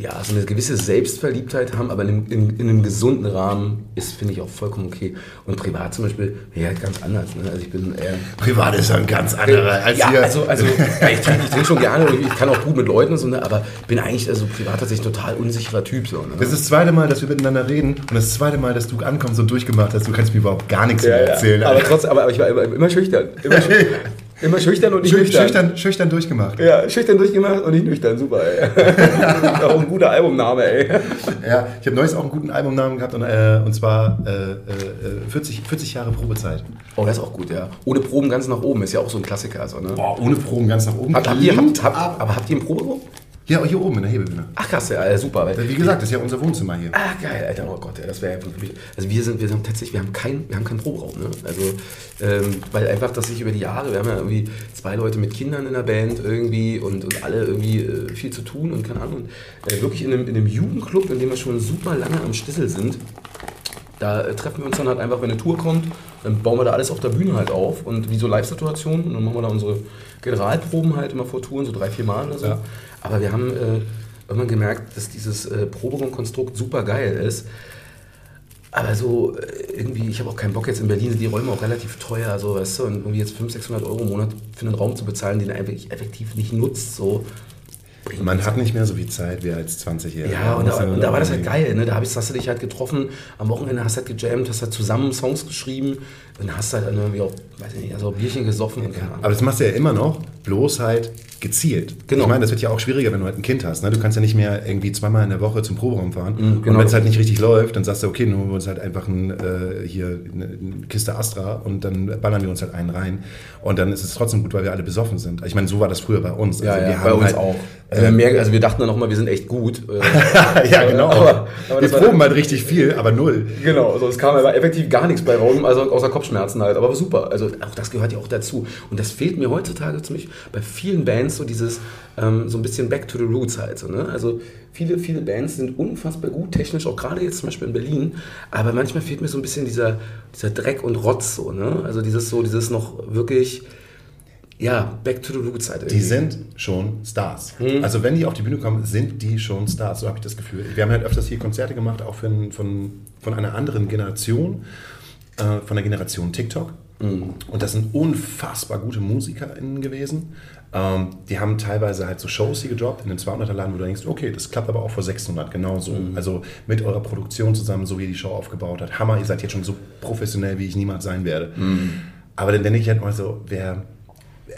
ja, so eine gewisse Selbstverliebtheit haben, aber in, einem- in, in einem gesunden Rahmen ist, finde ich, auch vollkommen okay. Und privat zum Beispiel, ja, halt ganz anders. Ne? Also ich bin eher Privat ist ja ein ganz anderer als ja, hier. also, also ja, ich trinke trink schon gerne und ich kann auch gut mit Leuten und so, ne, aber bin eigentlich also privat tatsächlich ein total unsicherer Typ. So, ne? Das ist das zweite Mal, dass wir miteinander reden und das zweite Mal, dass du ankommst und durchgemacht hast. Du kannst mir überhaupt gar nichts Ja, mehr ja. erzählen. Aber trotzdem, aber ich war immer, immer schüchtern. Immer, schü- immer schüchtern und nicht Schü nüchtern. schüchtern, schüchtern durchgemacht. Ja, schüchtern durchgemacht und nicht nüchtern. Super, ey. auch ein guter Albumname, ey. Ja, ich habe neulich auch einen guten Albumnamen gehabt und, äh, und zwar äh, äh, 40, 40 Jahre Probezeit. Oh, das ist auch gut, ja. Ohne Proben ganz nach oben ist ja auch so ein Klassiker. So, ne? Boah, ohne Proben ganz nach oben. Habt, habt ihr, habt, habt, aber habt ihr einen Proberaum? Ja, hier oben in der Hebebühne. Ach krass, ja, super. Weil, Wie gesagt, das ist ja unser Wohnzimmer hier. Ah, geil, Alter, oh Gott, ja, das wäre ja wirklich. Also wir sind, wir sind tatsächlich, wir haben keinen, wir haben keinen Proberaum, ne? Also, ähm, weil einfach, dass sich über die Jahre, wir haben ja irgendwie zwei Leute mit Kindern in der Band irgendwie und, und alle irgendwie äh, viel zu tun und keine Ahnung. Und, äh, wirklich in einem, in einem Jugendclub, in dem wir schon super lange am Stissel sind, da äh, treffen wir uns dann halt einfach, wenn eine Tour kommt, dann bauen wir da alles auf der Bühne halt auf und wie so Live-Situationen und dann machen wir da unsere Generalproben halt immer vor Touren, so drei, vier Mal oder so. Ja. Aber wir haben äh, irgendwann gemerkt, dass dieses äh, Proberaumkonstrukt super geil ist. Aber so äh, irgendwie, ich habe auch keinen Bock jetzt in Berlin, sind die Räume auch relativ teuer, so weißt du, und irgendwie jetzt 500, 600 Euro im Monat für einen Raum zu bezahlen, den er effektiv nicht nutzt, so. Man hat nicht mehr so viel Zeit wie als 20-Jähriger. Ja, und da, und da war das halt geil, ne? Da hab ich, hast du dich halt getroffen, am Wochenende hast du halt gejammt, hast halt zusammen Songs geschrieben und hast halt dann irgendwie auch, weiß ich nicht, also Bierchen gesoffen und keine Ahnung. Aber das machst du ja immer noch, bloß halt gezielt. Genau. Ich meine, das wird ja auch schwieriger, wenn du halt ein Kind hast. Ne? Du kannst ja nicht mehr irgendwie zweimal in der Woche zum Proberaum fahren. Und genau. wenn es halt nicht richtig läuft, dann sagst du, okay, nun holen wir uns halt einfach ein, äh, hier eine, eine Kiste Astra und dann ballern wir uns halt einen rein. Und dann ist es trotzdem gut, weil wir alle besoffen sind. Ich meine, so war das früher bei uns. Ja, Also ja, wir bei uns halt, auch. Also wir, merken, also wir dachten dann auch mal, wir sind echt gut. Äh, ja, genau. Aber- aber wir proben halt richtig viel, aber null. Genau, also es kam aber effektiv gar nichts bei raus, also außer Kopfschmerzen halt, aber super. Also auch das gehört ja auch dazu. Und das fehlt mir heutzutage ziemlich bei vielen Bands so dieses ähm, so ein bisschen Back to the Roots halt. So, ne? Also viele, viele Bands sind unfassbar gut technisch, auch gerade jetzt zum Beispiel in Berlin, aber manchmal fehlt mir so ein bisschen dieser, dieser Dreck und Rotz so, ne? Also dieses so, dieses noch wirklich Ja, Back to the Roots halt Die irgendwie. sind schon Stars. Hm. Also wenn die auf die Bühne kommen, sind die schon Stars. So habe ich das Gefühl. Wir haben halt öfters hier Konzerte gemacht, auch von, von, von einer anderen Generation, äh, von der Generation TikTok. Hm. Und das sind unfassbar gute MusikerInnen gewesen. Ähm, die haben teilweise halt so Shows hier gedroppt in den 200er Laden, wo du denkst, okay, das klappt aber auch vor 600, genauso. Hm. Also mit eurer Produktion zusammen, so wie ihr die Show aufgebaut hat. Hammer, ihr seid jetzt schon so professionell, wie ich niemals sein werde. Hm. Aber dann denke ich halt mal so, wer,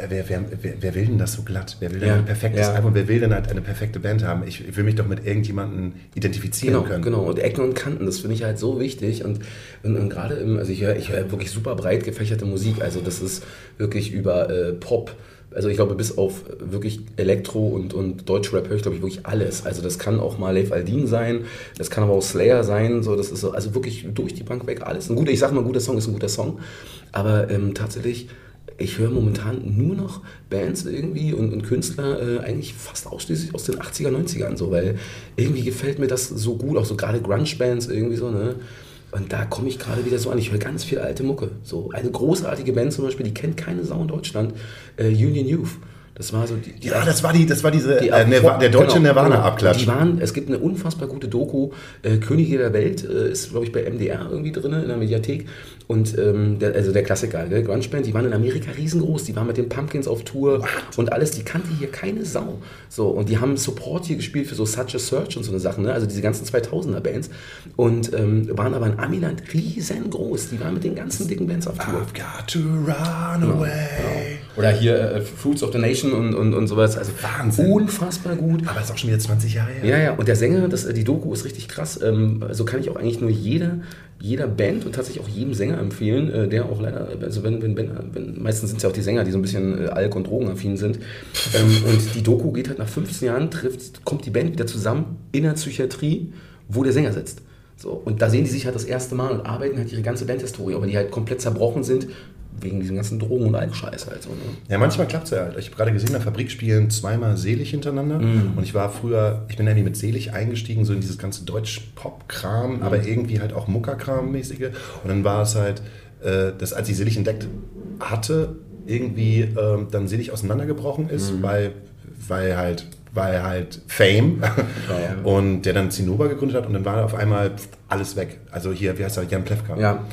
wer, wer, wer, will denn das so glatt? Wer will denn Ja, ein perfektes ja. Album? Wer will denn halt eine perfekte Band haben? Ich, ich will mich doch mit irgendjemandem identifizieren Genau, können. genau. Und Ecken und Kanten, das finde ich halt so wichtig. Und, und, und gerade im, also ich höre höre wirklich super breit gefächerte Musik. Also das ist wirklich über äh, Pop. Also ich glaube, bis auf wirklich Elektro und, und Deutschrap höre ich, glaube ich, wirklich alles. Also das kann auch mal Leif Aldin sein, das kann aber auch Slayer sein. So, das ist so, also wirklich durch die Bank weg alles. Ein guter, ich sage mal, ein guter Song ist ein guter Song. Aber ähm, tatsächlich, ich höre momentan nur noch Bands irgendwie und, und Künstler äh, eigentlich fast ausschließlich aus den 80er, 90ern so, weil irgendwie gefällt mir das so gut, auch so gerade Grunge-Bands irgendwie so, ne? Und da komme ich gerade wieder so an. Ich höre ganz viel alte Mucke. So eine großartige Band zum Beispiel, die kennt keine Sau in Deutschland, äh, Union Youth. Das war so die, die Ja, das war, die, das war diese die äh, Nirva der deutsche genau, Nirvana-Abklatsch. Die waren, es gibt eine unfassbar gute Doku, äh, Könige der Welt, äh, ist glaube ich bei MDR irgendwie drin, in der Mediathek. Und ähm, der, also der Klassiker, gell? Grunge Band, die waren in Amerika riesengroß, die waren mit den Pumpkins auf Tour und alles, die kannte hier keine Sau. So, und die haben Support hier gespielt für so Such a Search und so eine Sachen, ne? also diese ganzen 2000er Bands. Und ähm, waren aber in Amiland riesengroß, die waren mit den ganzen dicken Bands auf Tour. I've got to run away. Oder hier äh, Fruits of the Nation und, und, und sowas. Also Wahnsinn. unfassbar gut. Aber ist auch schon wieder 20 Jahre her. Ja, ja, und der Sänger, das, die Doku ist richtig krass. Ähm, also kann ich auch eigentlich nur jeder, jeder Band und tatsächlich auch jedem Sänger empfehlen, äh, der auch leider, also wenn, wenn, wenn, wenn meistens sind es ja auch die Sänger, die so ein bisschen äh, alk- und drogenaffin sind. Ähm, und die Doku geht halt nach 15 Jahren, trifft, kommt die Band wieder zusammen in der Psychiatrie, wo der Sänger sitzt. So, und da sehen die sich halt das erste Mal und arbeiten halt ihre ganze Bandhistorie, aber die halt komplett zerbrochen sind, wegen diesem ganzen Drogen- und Alkscheiß halt so. Ne? Ja, manchmal klappt es ja halt. Ich habe gerade gesehen, in der Fabrik spielen zweimal Selig hintereinander. Mhm. Und ich war früher, ich bin irgendwie mit Selig eingestiegen, so in dieses ganze Deutsch-Pop-Kram, Mhm. aber irgendwie halt auch Muckerkram-mäßige. Und dann war es halt, äh, dass als ich Selig entdeckt hatte, irgendwie ähm, dann Selig auseinandergebrochen ist, Mhm. weil, weil halt weil halt Fame ja. und der dann Zinnober gegründet hat und dann war auf einmal alles weg. Also hier, wie heißt er, Jan Plewka. Ja,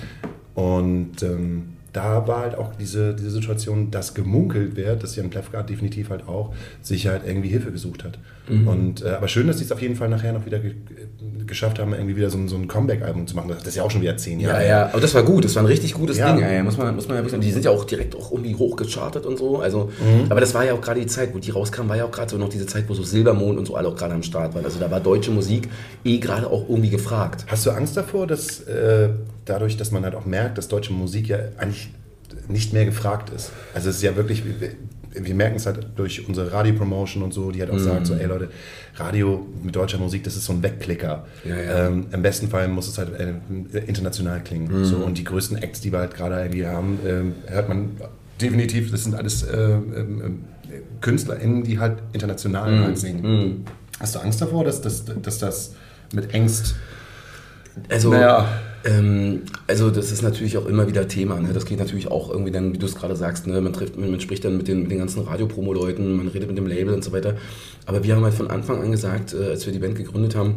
Und ähm, da war halt auch diese, diese Situation, dass gemunkelt wird, dass Jan Plewka definitiv halt auch sich halt irgendwie Hilfe gesucht hat. Mhm. Und, äh, aber schön, dass sie es auf jeden Fall nachher noch wieder ge geschafft haben, irgendwie wieder so, ein- so ein Comeback-Album zu machen. Das ist ja auch schon wieder zehn Jahre. Ja, ja, aber das war gut, das war ein richtig gutes Ja. Ding, ey. Muss man, muss man ja wissen. Die sind ja auch direkt auch irgendwie hochgechartet und so. Also, Mhm. aber das war ja auch gerade die Zeit, wo die rauskamen, war ja auch gerade so noch diese Zeit, wo so Silbermond und so alle auch gerade am Start waren. Also da war deutsche Musik eh gerade auch irgendwie gefragt. Hast du Angst davor, dass äh, dadurch, dass man halt auch merkt, dass deutsche Musik ja eigentlich nicht mehr gefragt ist? Also es ist ja wirklich, wir, merken es halt durch unsere Radiopromotion und so, die halt auch sagt so, ey Leute, Radio mit deutscher Musik, das ist so ein Wegklicker. Ja, ja. Ähm, Im besten Fall muss es halt äh, international klingen. So, und die größten Acts, die wir halt gerade irgendwie haben, ähm, hört man definitiv, das sind alles äh, ähm, ähm, KünstlerInnen, die halt international halt singen. Hast du Angst davor, dass, dass, dass das mit Ängst Also, Naja. Ähm, also das ist natürlich auch immer wieder Thema. Ne? Das geht natürlich auch irgendwie dann, wie du es gerade sagst, ne? man trifft, man, man spricht dann mit den, mit den ganzen Radiopromo-Leuten, man redet mit dem Label und so weiter. Aber wir haben halt von Anfang an gesagt, äh, als wir die Band gegründet haben,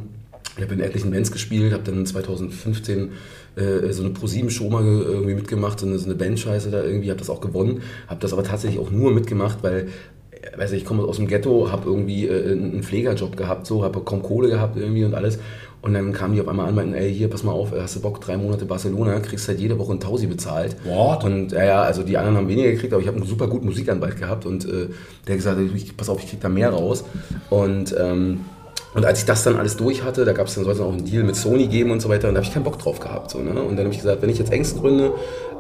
ich habe in etlichen Bands gespielt, habe dann 2015 äh, so eine Pro-7-Show mal ge- irgendwie mitgemacht, so eine, so eine Bandscheiße da irgendwie, habe das auch gewonnen, habe das aber tatsächlich auch nur mitgemacht, weil äh, weiß ich, ich komme aus dem Ghetto, habe irgendwie äh, einen Pflegerjob gehabt, so, habe kaum Kohle gehabt irgendwie und alles. Und dann kamen die auf einmal an und meinten, ey, hier, pass mal auf, hast du Bock, drei Monate Barcelona, kriegst halt jede Woche einen Tausi bezahlt. What? Und ja, ja, also die anderen haben weniger gekriegt, aber ich habe einen super guten Musikanwalt gehabt und äh, der hat gesagt, ich, pass auf, ich krieg da mehr raus. Und, ähm, und als ich das dann alles durch hatte, da gab es dann sollte es auch einen Deal mit Sony geben und so weiter, und da habe ich keinen Bock drauf gehabt. So, ne? Und dann habe ich gesagt, wenn ich jetzt Ängst gründe,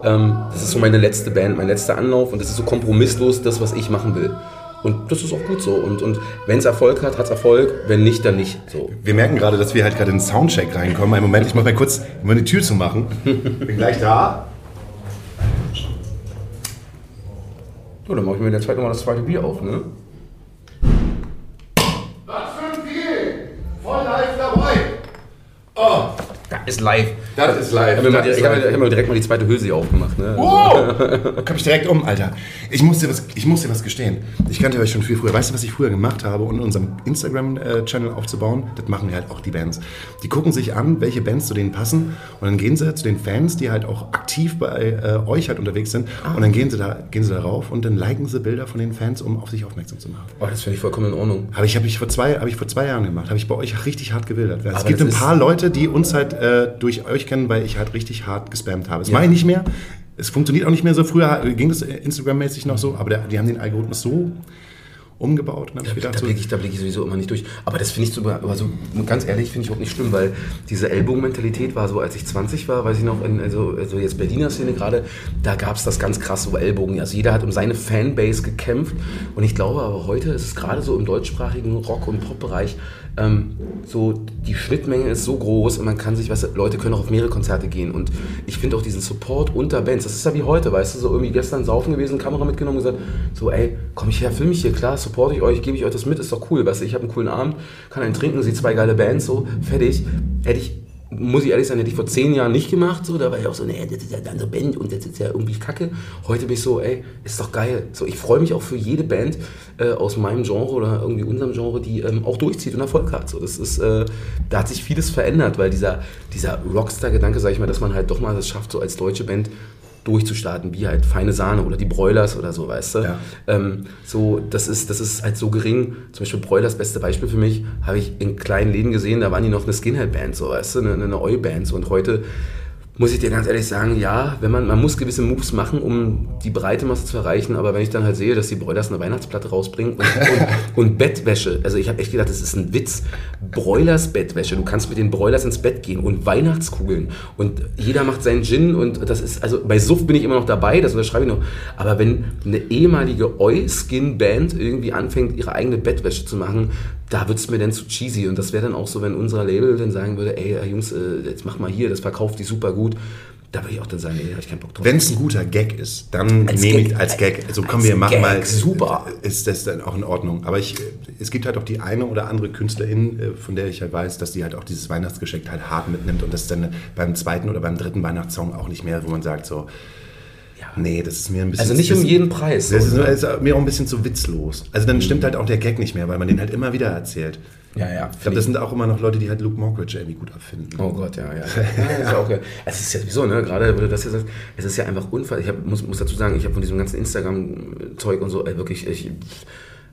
ähm, das ist so meine letzte Band, mein letzter Anlauf und das ist so kompromisslos das, was ich machen will. Und das ist auch gut so. Und, und wenn es Erfolg hat, hat es Erfolg. Wenn nicht, dann nicht. So. Wir merken gerade, dass wir halt gerade in den Soundcheck reinkommen. Einen Moment, ich muss mal kurz mal die Tür zu machen. Bin gleich da. So, dann mache ich mir in der Zeit nochmal das zweite Bier auf, ne? Was für ein Bier! Voll live dabei! Oh, Da. ist live. Das ist live. Ich habe habe live. mir- direkt mal die zweite Hülse aufgemacht. Ne? Wow! Da komm ich direkt um, Alter. Ich muss, dir was, ich muss dir was gestehen. Ich kannte euch schon viel früher. Weißt du, was ich früher gemacht habe, um unseren Instagram-Channel aufzubauen? Das machen halt auch die Bands. Die gucken sich an, welche Bands zu denen passen und dann gehen sie zu den Fans, die halt auch aktiv bei äh, euch halt unterwegs sind und dann gehen sie, da, gehen sie darauf und dann liken sie Bilder von den Fans, um auf sich aufmerksam zu machen. Oh, das finde ich vollkommen in Ordnung. Habe ich, hab ich, vor zwei, hab ich vor zwei Jahren gemacht. Habe ich bei euch richtig hart gewildert. Es gibt ein paar Leute, die uns halt äh, durch euch kennen, weil ich halt richtig hart gespammt habe. Das mache ich nicht mehr. Es funktioniert auch nicht mehr so. Früher ging das äh, Instagram-mäßig noch so, aber der, die haben den Algorithmus so umgebaut und habe ich Da blicke ich, da blick ich sowieso immer nicht durch. Aber das finde ich so, aber so, ganz ehrlich, finde ich überhaupt nicht schlimm, weil diese Ellbogenmentalität war so, als ich 20 war, weiß ich noch, in, also, also jetzt Berliner Szene gerade, da gab es das ganz krass, so Ellbogen. Also jeder hat um seine Fanbase gekämpft. Und ich glaube aber heute ist es gerade so im deutschsprachigen Rock- und Pop-Bereich, ähm, so die Schnittmenge ist so groß und man kann sich, weißt du, Leute können auch auf mehrere Konzerte gehen. Und ich finde auch diesen Support unter Bands, das ist ja wie heute, weißt du, so irgendwie gestern saufen gewesen, Kamera mitgenommen und gesagt, so ey, komm ich her, film mich hier, klar, supporte ich euch, gebe ich euch das mit, ist doch cool, weißt du, ich habe einen coolen Abend, kann einen trinken, sehe zwei geile Bands, so, fertig. Hätte ich, muss ich ehrlich sein, hätte ich vor zehn Jahren nicht gemacht, so, da war ich auch so, nee, das ist ja eine andere Band und das ist ja irgendwie kacke. Heute bin ich so, ey, ist doch geil. So, ich freue mich auch für jede Band äh, aus meinem Genre oder irgendwie unserem Genre, die ähm, auch durchzieht und Erfolg hat. So, das ist, äh, da hat sich vieles verändert, weil dieser, dieser Rockstar-Gedanke, sag ich mal, dass man halt doch mal das schafft, so als deutsche Band durchzustarten, wie halt Feine Sahne oder die Broilers oder so, weißt du? Ja. Ähm, so, das ist, das ist halt so gering. Zum Beispiel Broilers, beste Beispiel für mich, habe ich in kleinen Läden gesehen, da waren die noch eine Skinhead-Band, so, weißt du, eine, eine Oi-Band. So. Und heute muss ich dir ganz ehrlich sagen, ja, wenn man, man muss gewisse Moves machen, um die breite Masse zu erreichen, aber wenn ich dann halt sehe, dass die Broilers eine Weihnachtsplatte rausbringen und, und, und Bettwäsche, also ich habe echt gedacht, das ist ein Witz. Broilers Bettwäsche, du kannst mit den Broilers ins Bett gehen und Weihnachtskugeln. Und jeder macht seinen Gin und das ist, also bei Suff bin ich immer noch dabei, das unterschreibe ich noch, aber wenn eine ehemalige Oi-Skin-Band irgendwie anfängt, ihre eigene Bettwäsche zu machen, da wird es mir dann zu cheesy. Und das wäre dann auch so, wenn unser Label dann sagen würde, ey äh, Jungs, äh, jetzt mach mal hier, das verkauft die super gut, da würde ich auch dann sagen, nee, da hab ich keinen Bock drauf. wenn es ein guter Gag ist, dann Als nehme ich Gag. als Gag. Also komm, Als wir machen Gag, mal. super. Ist das dann auch in Ordnung? Aber ich, es gibt halt auch die eine oder andere Künstlerin, äh, von der ich halt weiß, dass die halt auch dieses Weihnachtsgeschenk halt hart mitnimmt und das dann beim zweiten oder beim dritten Weihnachtssong auch nicht mehr, wo man sagt so, nee, das ist mir ein bisschen. Also nicht um jeden Preis. Das ist, so, ist mir auch ein bisschen zu witzlos. Also dann stimmt halt auch der Gag nicht mehr, weil man den halt immer wieder erzählt. Ja, ja. Ich glaube, das sind auch immer noch Leute, die halt Luke Mockridge irgendwie gut abfinden. Oh Gott, ja, ja. ja ist ja auch, geil. es ist ja sowieso, ne, gerade wo du das hier sagst, es ist ja einfach unfassbar. Ich hab, muss, muss dazu sagen, ich habe von diesem ganzen Instagram-Zeug und so, ey, wirklich, ich,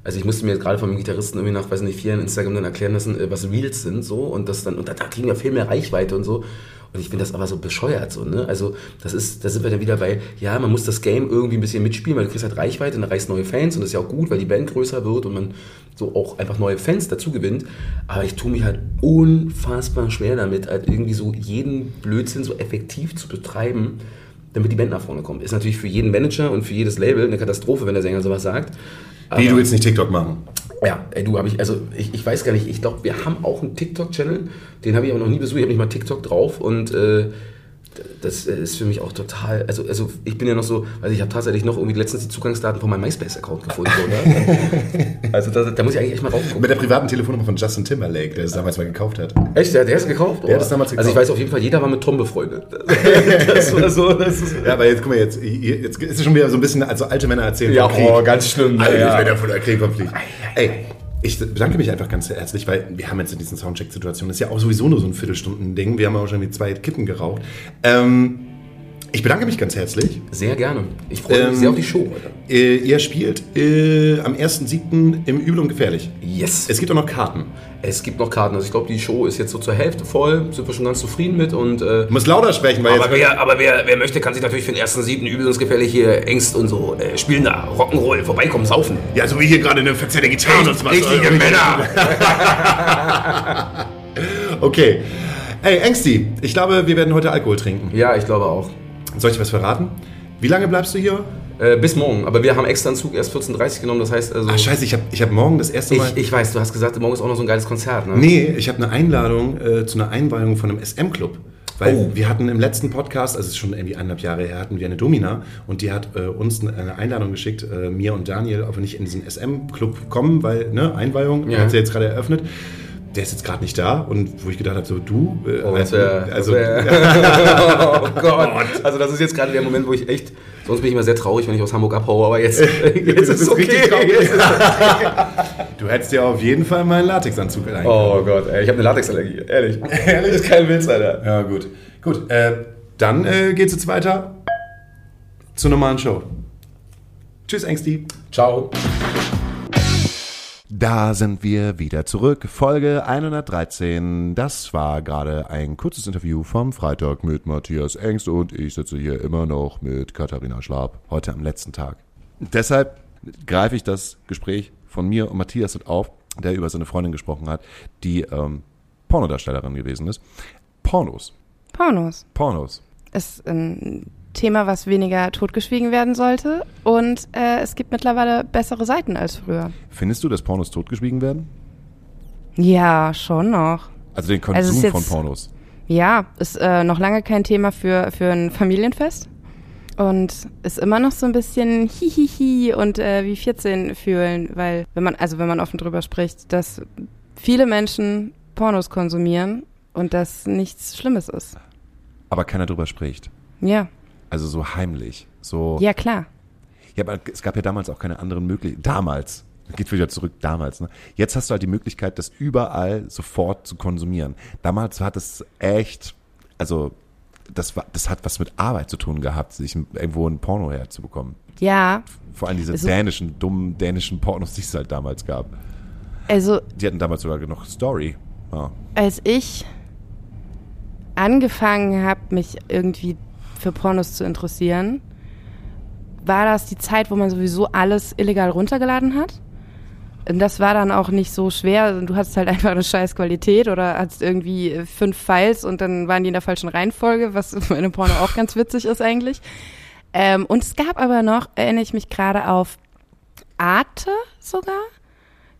also ich musste mir jetzt gerade von einem Gitarristen irgendwie nach, weiß nicht, vier Instagram dann erklären lassen, äh, was Reels sind, so, und das dann, und da, da kriegen wir viel mehr Reichweite und so. Und ich finde das aber so bescheuert, so, ne? Also, das ist, da sind wir dann wieder bei, ja, man muss das Game irgendwie ein bisschen mitspielen, weil du kriegst halt Reichweite und erreichst neue Fans und das ist ja auch gut, weil die Band größer wird und man so auch einfach neue Fans dazu gewinnt. Aber ich tue mich halt unfassbar schwer damit, halt irgendwie so jeden Blödsinn so effektiv zu betreiben, damit die Band nach vorne kommt. Ist natürlich für jeden Manager und für jedes Label eine Katastrophe, wenn der Sänger sowas sagt. Wie, du willst nicht TikTok machen? Ja, ey, du habe ich, also ich, ich weiß gar nicht, ich glaube, wir haben auch einen TikTok-Channel, den habe ich aber noch nie besucht, ich habe nicht mal TikTok drauf und äh, das ist für mich auch total, also, also ich bin ja noch so, also ich habe tatsächlich noch irgendwie letztens die Zugangsdaten von meinem MySpace-Account gefunden, oder? also da, da muss ich eigentlich echt mal raufgucken. Mit der privaten Telefonnummer von Justin Timberlake, der es damals mal gekauft hat. Echt, der, der ist gekauft? Der hat es damals Also ich gekauft. weiß auf jeden Fall, jeder war mit Tom befreundet. das war so, das ist, Ja, aber jetzt guck mal, jetzt, jetzt ist es schon wieder so ein bisschen, also alte Männer erzählen Ja, vom Krieg. oh, ganz schlimm, Alter, ja. wenn der von der Krieg kommt, Ey, ich bedanke mich einfach ganz herzlich, weil wir haben jetzt in diesen Soundcheck-Situationen, das ist ja auch sowieso nur so ein Viertelstunden-Ding, wir haben auch schon die zwei Kippen geraucht. Ähm, ich bedanke mich ganz herzlich. sehr gerne. Ich freue mich Ähm, sehr auf die Show heute. Äh, ihr spielt äh, am 1.7. im Übel und Gefährlich. Yes. Es gibt auch noch Karten. Es gibt noch Karten. Also ich glaube, die Show ist jetzt so zur Hälfte voll. Sind wir schon ganz zufrieden mit. Und, äh, Du musst lauter sprechen, weil aber jetzt... wer, aber wer, wer möchte, kann sich natürlich für den ersten siebten übelsgefährlich hier Ängst und so äh, spielen da. Rock'n'Roll, vorbeikommen, saufen. Ja, so wie hier gerade eine verzerrte Gitarre und was. Richtige Männer. Okay. Ey, Angsty, ich glaube, wir werden heute Alkohol trinken. Ja, ich glaube auch. Soll ich was verraten? Wie lange bleibst du hier? Äh, bis morgen. Aber wir haben extra einen Zug erst 14.30 Uhr genommen. Das heißt also... Ach, scheiße, ich habe ich hab morgen das erste Mal... ich, ich weiß, du hast gesagt, morgen ist auch noch so ein geiles Konzert, ne? nee, ich habe eine Einladung äh, zu einer Einweihung von einem SM-Club. Weil Oh. wir hatten im letzten Podcast, also es ist schon irgendwie eineinhalb Jahre her, hatten wir eine Domina und die hat äh, uns eine Einladung geschickt, äh, mir und Daniel, ob wir nicht in diesen SM-Club kommen, weil, ne, Einweihung, Ja. hat sie jetzt gerade eröffnet. Der ist jetzt gerade nicht da und wo ich gedacht habe, so du, äh, Oh, das wär, also das wär, oh Gott. Also das ist jetzt gerade der Moment, wo ich echt, sonst bin ich immer sehr traurig, wenn ich aus Hamburg abhaue, aber jetzt, jetzt ist es okay. Jetzt ist du hättest dir auf jeden Fall meinen Latexanzug eingekauft. Oh Gott, ey, ich habe eine Latexallergie, ehrlich. ehrlich, ist kein Witz, Alter. Ja, gut. Gut, äh, dann äh, geht's jetzt weiter zur normalen Show. Tschüss, Angsty. Ciao. Da sind wir wieder zurück. Folge 113. Das war gerade ein kurzes Interview vom Freitag mit Matthias Engst und ich sitze hier immer noch mit Katharina Schlab. Heute am letzten Tag. Deshalb greife ich das Gespräch von mir und Matthias auf, der über seine Freundin gesprochen hat, die ähm, Pornodarstellerin gewesen ist. Pornos. Pornos Pornos. ist ein Thema, was weniger totgeschwiegen werden sollte. Und äh, es gibt mittlerweile bessere Seiten als früher. Findest du, dass Pornos totgeschwiegen werden? Ja, schon noch. Also den Konsum Also ist von jetzt- Pornos. Ja, ist äh, noch lange kein Thema für, für ein Familienfest. Und ist immer noch so ein bisschen hihihi und äh, wie 14 fühlen, weil, wenn man, also wenn man offen drüber spricht, dass viele Menschen Pornos konsumieren und das nichts Schlimmes ist. Aber keiner drüber spricht. Ja, Also so heimlich. So. ja klar. Ja, aber es gab ja damals auch keine anderen Möglichkeiten. Damals. Geht wieder zurück, damals. Ne? Jetzt hast du halt die Möglichkeit, das überall sofort zu konsumieren. Damals hat es echt, also das, war, das hat was mit Arbeit zu tun gehabt, sich irgendwo ein Porno herzubekommen. Ja, Vor allem diese Also- dänischen, dummen dänischen Pornos, die es halt damals gab. also Die hatten damals sogar noch Story. Ja. als ich angefangen habe, mich irgendwie für Pornos zu interessieren, war das die Zeit, wo man sowieso alles illegal runtergeladen hat. Und das war dann auch nicht so schwer. Du hattest halt einfach eine scheiß Qualität oder hattest irgendwie äh, fünf Files und dann waren die in der falschen Reihenfolge, was bei einem Porno auch ganz witzig ist eigentlich. Ähm, und es gab aber noch, erinnere ich mich gerade auf Arte sogar,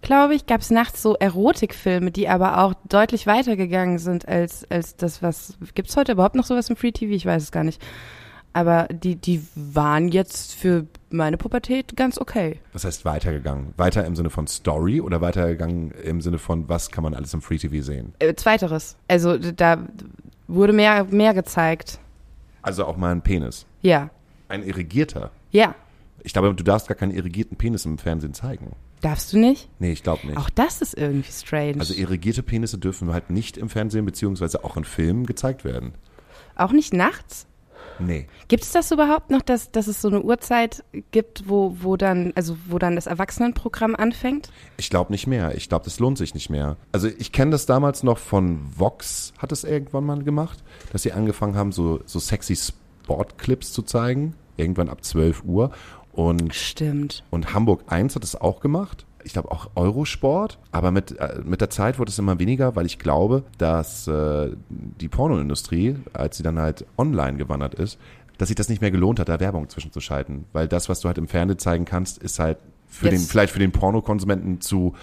glaube ich, gab es nachts so Erotikfilme, die aber auch deutlich weitergegangen sind als, als das, was. Gibt es heute überhaupt noch sowas im Free TV? Ich weiß es gar nicht. Aber die, die waren jetzt für meine Pubertät ganz okay. Was heißt weitergegangen? Weiter im Sinne von Story oder weitergegangen im Sinne von, was kann man alles im Free TV sehen? Äh, zweiteres. Also da wurde mehr, mehr gezeigt. Also auch mal ein Penis. Ja. Ein irrigierter. Ja. Ich glaube, du darfst gar keinen irrigierten Penis im Fernsehen zeigen. Darfst du nicht? Nee, ich glaube nicht. Auch das ist irgendwie strange. Also irrigierte Penisse dürfen halt nicht im Fernsehen beziehungsweise auch in Filmen gezeigt werden. auch nicht nachts? Nee. Gibt es das überhaupt noch, dass, dass es so eine Uhrzeit gibt, wo, wo dann, also wo dann das Erwachsenenprogramm anfängt? Ich glaube nicht mehr. Ich glaube, das lohnt sich nicht mehr. Also ich kenne das damals noch von Vox, hat es irgendwann mal gemacht, dass sie angefangen haben, so, so sexy Sportclips zu zeigen. Irgendwann ab 12 Uhr. Und Stimmt. Und Hamburg 1 hat es auch gemacht. Ich glaube auch Eurosport. Aber mit, äh, mit der Zeit wurde es immer weniger, weil ich glaube, dass äh, die Pornoindustrie, als sie dann halt online gewandert ist, dass sich das nicht mehr gelohnt hat, da Werbung zwischenzuschalten. Weil das, was du halt im Fernsehen zeigen kannst, ist halt für Jetzt- den, vielleicht für den Pornokonsumenten zu,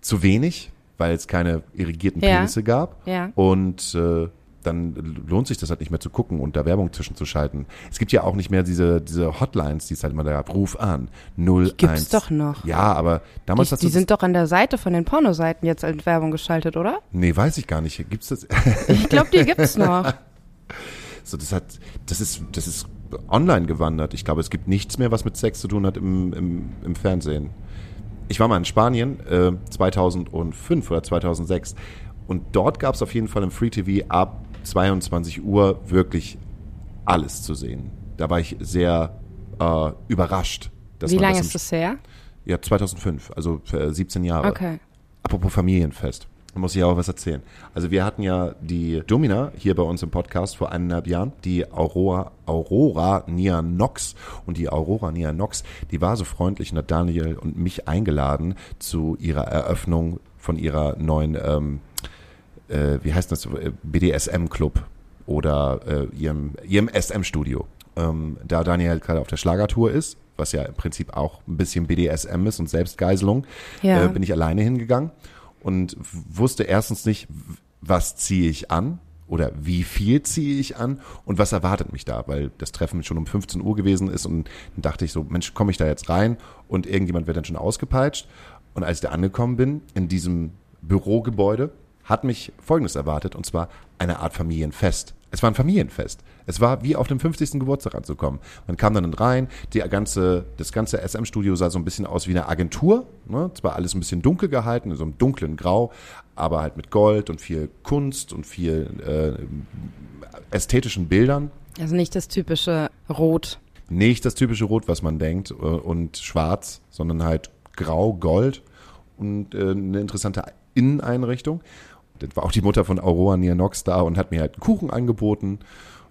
zu wenig, weil es keine irrigierten Ja. Penisse gab. Ja. Und äh, dann lohnt sich das halt nicht mehr zu gucken und da Werbung zwischenzuschalten. Es gibt ja auch nicht mehr diese, diese Hotlines, die es halt immer da gab. Ruf an. 01. gibt's doch noch. Ja, aber damals Die, hast die du sind doch an der Seite von den Pornoseiten jetzt als Werbung geschaltet, oder? Nee, weiß ich gar nicht. Gibt's das? Ich glaube, die gibt's noch. so, das hat, das ist, das ist online gewandert. Ich glaube, es gibt nichts mehr, was mit Sex zu tun hat im, im, im Fernsehen. Ich war mal in Spanien äh, 2005 oder 2006 und dort gab es auf jeden Fall im Free TV ab 22 Uhr wirklich alles zu sehen. Da war ich sehr äh, überrascht. Dass Wie lange das ist das her? Ja, 2005, also äh, 17 Jahre. Okay. Apropos Familienfest. Da muss ich auch was erzählen. Also wir hatten ja die Domina hier bei uns im Podcast vor eineinhalb Jahren, die Aurora, Aurora Nia Nox. Und die Aurora Nia Nox, die war so freundlich und hat Daniel und mich eingeladen zu ihrer Eröffnung von ihrer neuen, ähm, äh, wie heißt das, äh, BDSM-Club oder äh, ihrem, ihrem SM-Studio. Ähm, da Daniel halt gerade auf der Schlagertour ist, was ja im Prinzip auch ein bisschen BDSM ist und Selbstgeiselung, Ja. äh, bin ich alleine hingegangen und wusste erstens nicht, was ziehe ich an oder wie viel ziehe ich an und was erwartet mich da, weil das Treffen schon um 15 Uhr gewesen ist und dann dachte ich so, Mensch, komme ich da jetzt rein und irgendjemand wird dann schon ausgepeitscht und als ich da angekommen bin, in diesem Bürogebäude hat mich Folgendes erwartet, und zwar eine Art Familienfest. Es war ein Familienfest. Es war wie auf dem 50. Geburtstag anzukommen. Man kam dann rein, die ganze, das ganze SM-Studio sah so ein bisschen aus wie eine Agentur. Ne? Zwar alles ein bisschen dunkel gehalten, in so einem dunklen Grau, aber halt mit Gold und viel Kunst und viel äh, ästhetischen Bildern. Also nicht das typische Rot. Nicht das typische Rot, was man denkt, äh, und schwarz, sondern halt grau, gold und äh, eine interessante Inneneinrichtung. Das war auch die Mutter von Aurora Nianox da und hat mir halt einen Kuchen angeboten.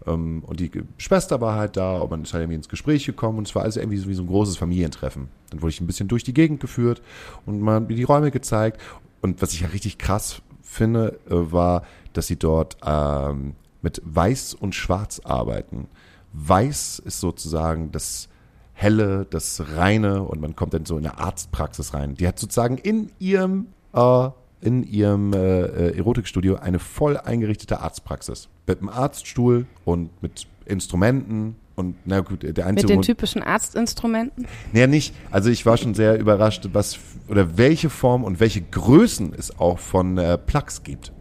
Ähm, und die Schwester war halt da und man ist halt irgendwie ins Gespräch gekommen und es war also irgendwie so wie so ein großes Familientreffen. Dann wurde ich ein bisschen durch die Gegend geführt und man mir die Räume gezeigt. Und was ich ja richtig krass finde, äh, war, dass sie dort ähm, mit Weiß und Schwarz arbeiten. Weiß ist sozusagen das Helle, das Reine und man kommt dann so in eine Arztpraxis rein. Die hat sozusagen in ihrem äh, in ihrem äh, Erotikstudio eine voll eingerichtete Arztpraxis. Mit einem Arztstuhl und mit Instrumenten und na gut, der einzige Mit den typischen Arztinstrumenten? Naja, nicht. Also ich war schon sehr überrascht, was oder welche Form und welche Größen es auch von äh, Plugs gibt.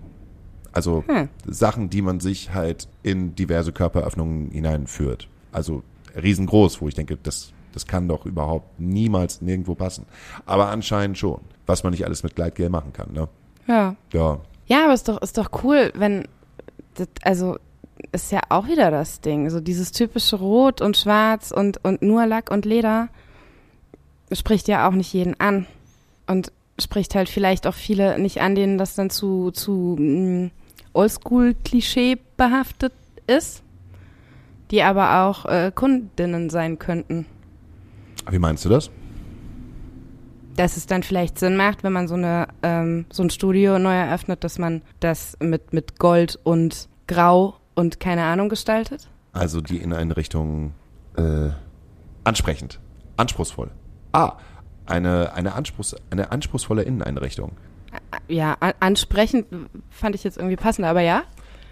Also Hm. Sachen, die man sich halt in diverse Körperöffnungen hineinführt. Also riesengroß, wo ich denke, das, das kann doch überhaupt niemals nirgendwo passen. Aber anscheinend schon. Was man nicht alles mit Gleitgel machen kann, ne? Ja. Ja. Ja, aber ist doch, ist doch cool, wenn, das, also, ist ja auch wieder das Ding. So dieses typische Rot und Schwarz und, und nur Lack und Leder spricht ja auch nicht jeden an. Und spricht halt vielleicht auch viele nicht an, denen das dann zu, zu mm, Oldschool-Klischee behaftet ist, die aber auch äh, Kundinnen sein könnten. Wie meinst du das? Dass es dann vielleicht Sinn macht, wenn man so eine ähm, so ein Studio neu eröffnet, dass man das mit mit Gold und Grau und keine Ahnung gestaltet. Also die Inneneinrichtung äh, ansprechend, anspruchsvoll. Ah, eine, eine, Anspruchs, eine anspruchsvolle Inneneinrichtung. Ja, an ansprechend fand ich jetzt irgendwie passender, aber ja.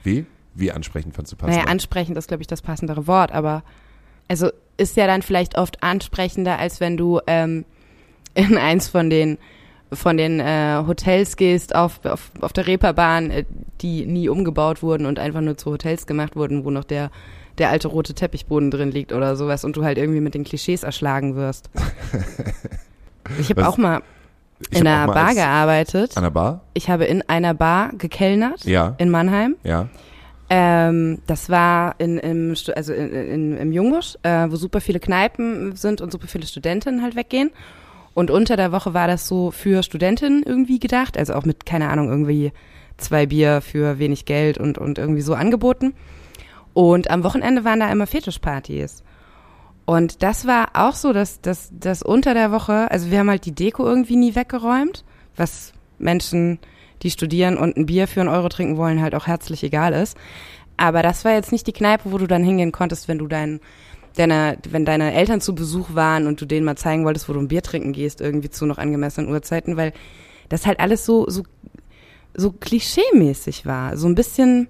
Wie? Wie ansprechend fandst du passend? Naja, ansprechend ist glaube ich das passendere Wort, aber also ist ja dann vielleicht oft ansprechender, als wenn du ähm, in eins von den von den äh, Hotels gehst auf, auf, auf der Reeperbahn, äh, die nie umgebaut wurden und einfach nur zu Hotels gemacht wurden, wo noch der, der alte rote Teppichboden drin liegt oder sowas und du halt irgendwie mit den Klischees erschlagen wirst. Ich habe auch mal in einer Bar gearbeitet. An der Bar? Ich habe in einer Bar gekellnert Ja. in Mannheim. Ja. Ähm, das war in, im, also in, in, im Jungbusch, äh, wo super viele Kneipen sind und super viele Studentinnen halt weggehen. Und unter der Woche war das so für Studentinnen irgendwie gedacht, also auch mit, keine Ahnung, irgendwie zwei Bier für wenig Geld und, und irgendwie so angeboten. Und am Wochenende waren da immer Fetischpartys. Und das war auch so, dass, dass, dass unter der Woche, also wir haben halt die Deko irgendwie nie weggeräumt, was Menschen, die studieren und ein Bier für einen Euro trinken wollen, halt auch herzlich egal ist. Aber das war jetzt nicht die Kneipe, wo du dann hingehen konntest, wenn du dein, deine, wenn deine Eltern zu Besuch waren und du denen mal zeigen wolltest, wo du ein Bier trinken gehst, irgendwie zu noch angemessenen Uhrzeiten, weil das halt alles so, so, so klischee-mäßig war. So ein bisschen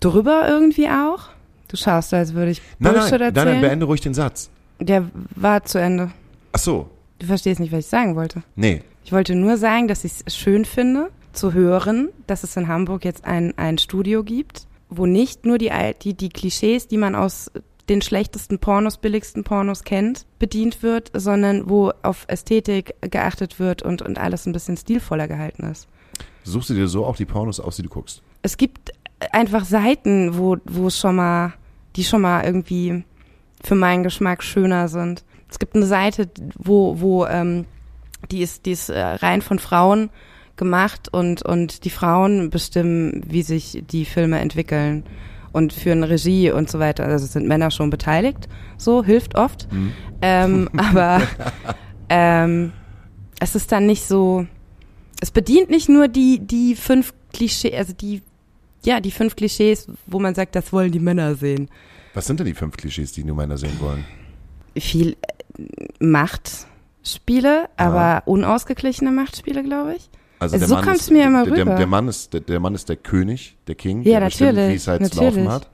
drüber irgendwie auch. Du schaust so, als würde ich Nein, Bullshit nein, nein, erzählen. nein, beende ruhig den Satz. Der war zu Ende. Ach so. Du verstehst nicht, was ich sagen wollte. Nee. Ich wollte nur sagen, dass ich es schön finde, zu hören, dass es in Hamburg jetzt ein, ein Studio gibt, wo nicht nur die, die, die Klischees, die man aus den schlechtesten Pornos, billigsten Pornos kennt, bedient wird, sondern wo auf Ästhetik geachtet wird und, und alles ein bisschen stilvoller gehalten ist. Suchst du dir so auch die Pornos aus, die du guckst? Es gibt einfach Seiten, wo, wo es schon mal, die schon mal irgendwie für meinen Geschmack schöner sind. Es gibt eine Seite, wo, wo ähm, die ist, die ist äh, rein von Frauen gemacht und, und die Frauen bestimmen, wie sich die Filme entwickeln und führen Regie und so weiter. Also sind Männer schon beteiligt, so hilft oft. Ähm, aber ähm, es ist dann nicht so, es bedient nicht nur die, die fünf Klischees, also die, ja, die fünf Klischees, wo man sagt, das wollen die Männer sehen. Was sind denn die fünf Klischees, die nur Männer sehen wollen? Viel äh, Machtspiele, aber unausgeglichene Machtspiele, glaube ich. Also, der so Mann kommt's ist, mir immer der, der, rüber. der Mann ist der, der Mann ist der König, der King, Ja, der bestimmt, natürlich, wie es halt zu natürlich. laufen hat.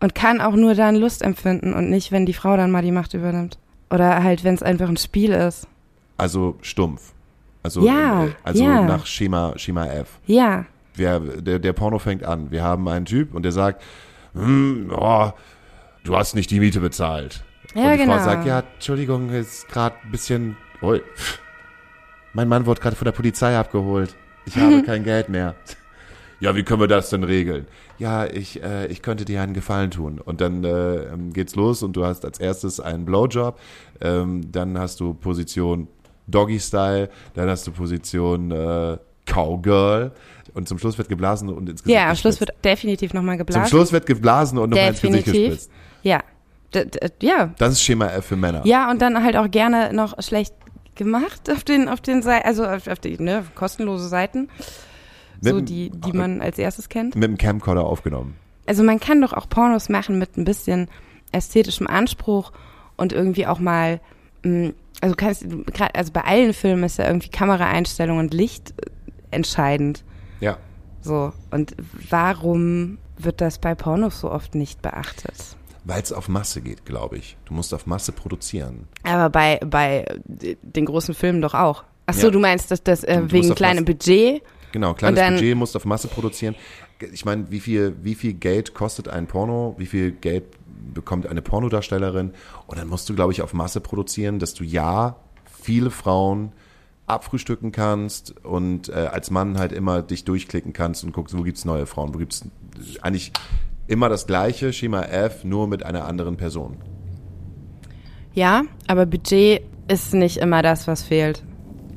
Und kann auch nur dann Lust empfinden und nicht, wenn die Frau dann mal die Macht übernimmt. Oder halt, wenn es einfach ein Spiel ist. Also stumpf. Also, Ja, äh, also ja. nach Schema, Schema F. Ja, Wer, der, der Porno fängt an. Wir haben einen Typ und der sagt, hm, oh, du hast nicht die Miete bezahlt. Ja, und die genau. Frau sagt, ja, Entschuldigung, ist gerade ein bisschen. Ui. Mein Mann wurde gerade von der Polizei abgeholt. Ich habe kein Geld mehr. Ja, wie können wir das denn regeln? Ja, ich, äh, ich könnte dir einen Gefallen tun. Und dann äh, geht's los und du hast als erstes einen Blowjob, ähm, dann hast du Position Doggy-Style, dann hast du Position äh, Cowgirl und zum Schluss wird geblasen und ins Gesicht ja, am Schluss wird definitiv nochmal Zum geblasen. Schluss wird geblasen und nochmal ins Gesicht definitiv. gespritzt. Ja. D ja. Das ist Schema F für Männer. Ja, und dann halt auch gerne noch schlecht gemacht auf den, auf den Seiten, also auf, auf die, ne, kostenlose Seiten. Mit so die, die man als erstes kennt. Mit dem Camcorder aufgenommen. Also man kann doch auch Pornos machen mit ein bisschen ästhetischem Anspruch und irgendwie auch mal, mh, also kannst du gerade, also bei allen Filmen ist ja irgendwie Kameraeinstellung und Licht äh, entscheidend. Ja. So. Und warum wird das bei Pornos so oft nicht beachtet? Weil es auf Masse geht, glaube ich. Du musst auf Masse produzieren. Aber bei, bei den großen Filmen doch auch. Ach so, Ja. du meinst, dass das äh, wegen kleinem Budget? Genau, kleines dann- Budget, musst auf Masse produzieren. Ich meine, wie viel, wie viel Geld kostet ein Porno? Wie viel Geld bekommt eine Pornodarstellerin? Und dann musst du, glaube ich, auf Masse produzieren, dass du ja viele Frauen abfrühstücken kannst und äh, als Mann halt immer dich durchklicken kannst und guckst, wo gibt's neue Frauen, wo gibt's eigentlich immer das gleiche Schema F, nur mit einer anderen Person. Ja, aber Budget ist nicht immer das, was fehlt.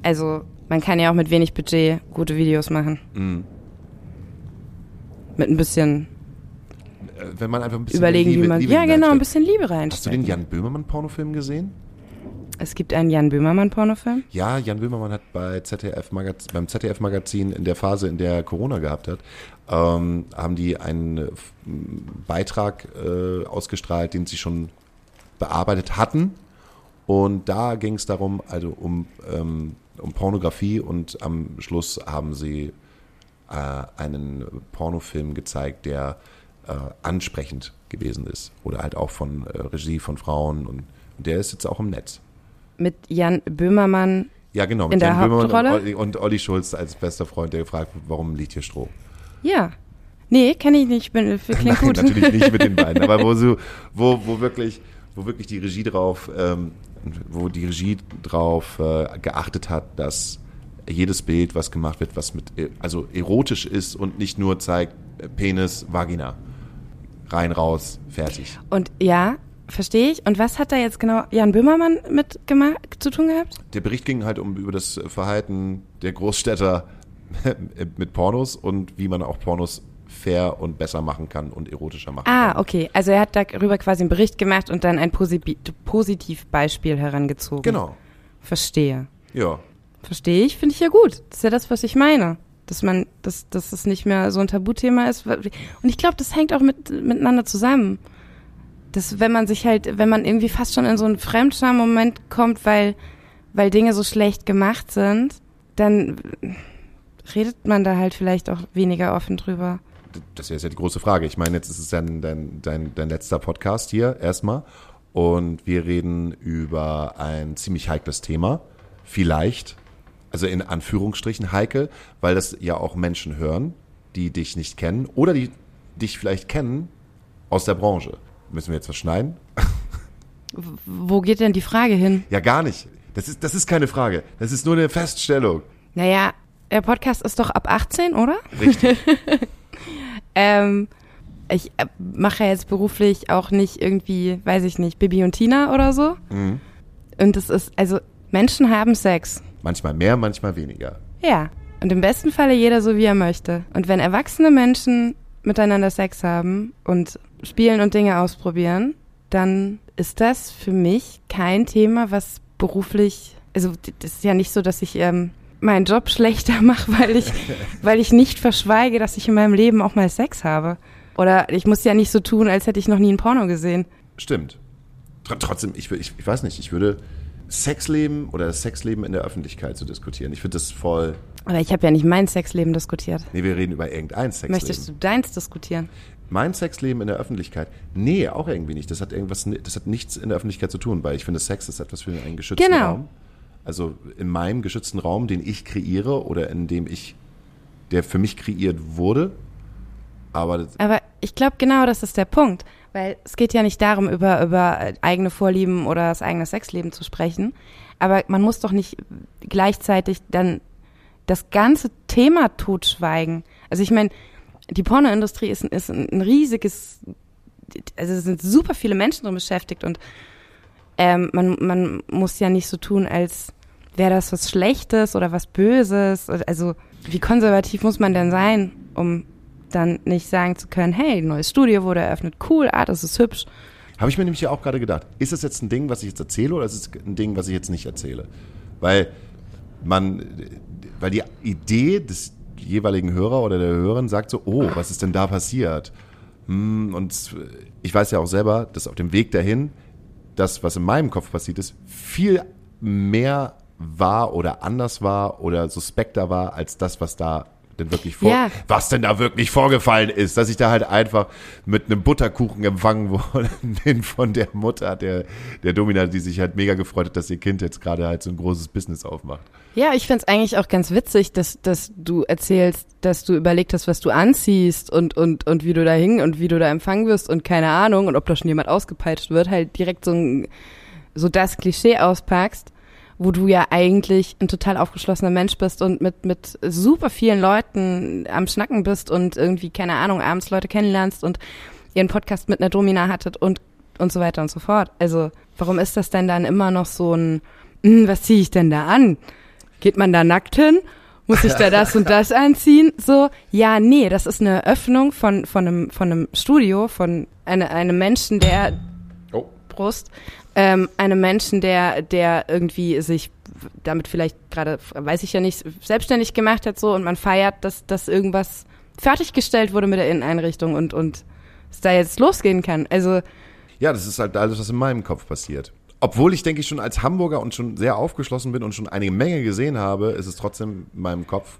Also man kann ja auch mit wenig Budget gute Videos machen. Mhm. Mit ein bisschen Äh, Wenn man einfach ein bisschen überlegen, Liebe, wie man. Liebe ja, genau, ein bisschen Liebe Hast du den. Jan Böhmermann-Pornofilm gesehen? Es gibt einen Jan Böhmermann-Pornofilm. Ja, Jan Böhmermann hat bei ZDF beim ZDF-Magazin in der Phase, in der er Corona gehabt hat, ähm, haben die einen äh, Beitrag äh, ausgestrahlt, den sie schon bearbeitet hatten. Und da ging es darum, also um, ähm, um Pornografie und am Schluss haben sie äh, einen Pornofilm gezeigt, der äh, ansprechend gewesen ist. Oder halt auch von äh, Regie von Frauen und, und der ist jetzt auch im Netz. Mit Jan Böhmermann. Ja, genau. In der Jan Böhmermann Hauptrolle? Und Olli, und Olli Schulz als bester Freund, der gefragt warum liegt hier Stroh? Ja. Nee, kenne ich nicht. Bin, klingt Nein, gut. natürlich nicht mit den beiden, aber wo, so, wo, wo, wirklich, wo wirklich die Regie drauf, ähm, wo die Regie drauf äh, geachtet hat, dass jedes Bild, was gemacht wird, was mit, äh, also erotisch ist und nicht nur zeigt äh, Penis, Vagina. Rein, raus, fertig. Und ja, verstehe ich. Und was hat da jetzt genau Jan Böhmermann mit gema- zu tun gehabt? Der Bericht ging halt um über das Verhalten der Großstädter mit Pornos und wie man auch Pornos fair und besser machen kann und erotischer machen Ah, kann. okay. Also er hat darüber quasi einen Bericht gemacht und dann ein Posi Positivbeispiel herangezogen. Genau. Verstehe. Ja. Verstehe ich, finde ich ja gut. Das ist ja das, was ich meine. Dass man, dass, dass es nicht mehr so ein Tabuthema ist. Und ich glaube, das hängt auch mit, miteinander zusammen. Dass wenn man sich halt, wenn man irgendwie fast schon in so einen Fremdscham-Moment kommt, weil, weil Dinge so schlecht gemacht sind, dann redet man da halt vielleicht auch weniger offen drüber. Das ist ja die große Frage. Ich meine, jetzt ist es dein, dein, dein, dein letzter Podcast hier erstmal. Und wir reden über ein ziemlich heikles Thema. Vielleicht, also in Anführungsstrichen heikel, weil das ja auch Menschen hören, die dich nicht kennen oder die dich vielleicht kennen aus der Branche. Müssen wir jetzt was schneiden? Wo geht denn die Frage hin? Ja, gar nicht. Das ist, das ist keine Frage. Das ist nur eine Feststellung. Naja, der Podcast ist doch ab 18, oder? Richtig. Ähm, ich äh, mache ja jetzt beruflich auch nicht irgendwie, weiß ich nicht, Bibi und Tina oder so. Mhm. Und es ist, also Menschen haben Sex. Manchmal mehr, manchmal weniger. Ja. Und im besten Falle jeder so, wie er möchte. Und wenn erwachsene Menschen miteinander Sex haben und spielen und Dinge ausprobieren, dann ist das für mich kein Thema, was beruflich, also das ist ja nicht so, dass ich ähm, meinen Job schlechter mache, weil ich, weil ich nicht verschweige, dass ich in meinem Leben auch mal Sex habe. Oder ich muss ja nicht so tun, als hätte ich noch nie ein Porno gesehen. Stimmt. Tr trotzdem, ich, ich, ich weiß nicht, ich würde Sexleben oder das Sexleben in der Öffentlichkeit zu diskutieren. Ich finde das voll. Aber ich habe ja nicht mein Sexleben diskutiert. Nee, wir reden über irgendein Sexleben. Möchtest du deins diskutieren? Mein Sexleben in der Öffentlichkeit? Nee, auch irgendwie nicht. Das hat irgendwas, das hat nichts in der Öffentlichkeit zu tun, weil ich finde, Sex ist etwas für einen geschützten Genau. Raum. Also in meinem geschützten Raum, den ich kreiere oder in dem ich, der für mich kreiert wurde. Aber Aber ich glaube, genau das ist der Punkt. Weil es geht ja nicht darum, über, über eigene Vorlieben oder das eigene Sexleben zu sprechen. Aber man muss doch nicht gleichzeitig dann das ganze Thema totschweigen. Also ich meine, die Pornoindustrie ist, ist ein riesiges, also es sind super viele Menschen drin beschäftigt und ähm, man, man muss ja nicht so tun, als wäre das was Schlechtes oder was Böses. Also wie konservativ muss man denn sein, um dann nicht sagen zu können, hey, neues Studio wurde eröffnet, cool, ah, das ist hübsch. Habe ich mir nämlich ja auch gerade gedacht, ist das jetzt ein Ding, was ich jetzt erzähle oder ist es ein Ding, was ich jetzt nicht erzähle? Weil man, weil die Idee des jeweiligen Hörer oder der Hörerin sagt so, oh, was ist denn da passiert? Hm, Und ich weiß ja auch selber, dass auf dem Weg dahin, das, was in meinem Kopf passiert ist, viel mehr war oder anders war oder suspekter war als das, was da denn wirklich vor, Ja. was denn da wirklich vorgefallen ist, dass ich da halt einfach mit einem Butterkuchen empfangen worden bin von der Mutter der, der Domina, die sich halt mega gefreut hat, dass ihr Kind jetzt gerade halt so ein großes Business aufmacht. Ja, ich find's eigentlich auch ganz witzig, dass, dass du erzählst, dass du überlegt hast, was du anziehst und, und, und wie du da hing und wie du da empfangen wirst und keine Ahnung und ob da schon jemand ausgepeitscht wird, halt direkt so, ein, so das Klischee auspackst, wo du ja eigentlich ein total aufgeschlossener Mensch bist und mit, mit super vielen Leuten am Schnacken bist und irgendwie, keine Ahnung, abends Leute kennenlernst und ihren Podcast mit einer Domina hattet und, und so weiter und so fort. Also, warum ist das denn dann immer noch so ein, hm, was ziehe ich denn da an? Geht man da nackt hin? Muss ich da das und das anziehen? So, ja, nee, das ist eine Öffnung von, von einem, von einem Studio, von eine, einem Menschen, der. Brust, ähm, einem Menschen, der, der irgendwie sich damit vielleicht gerade, weiß ich ja nicht, selbstständig gemacht hat so und man feiert, dass, dass irgendwas fertiggestellt wurde mit der Inneneinrichtung und, und es da jetzt losgehen kann. Also, Ja, das ist halt alles, was in meinem Kopf passiert. Obwohl ich, denke ich, schon als Hamburger und schon sehr aufgeschlossen bin und schon eine Menge gesehen habe, ist es trotzdem in meinem Kopf,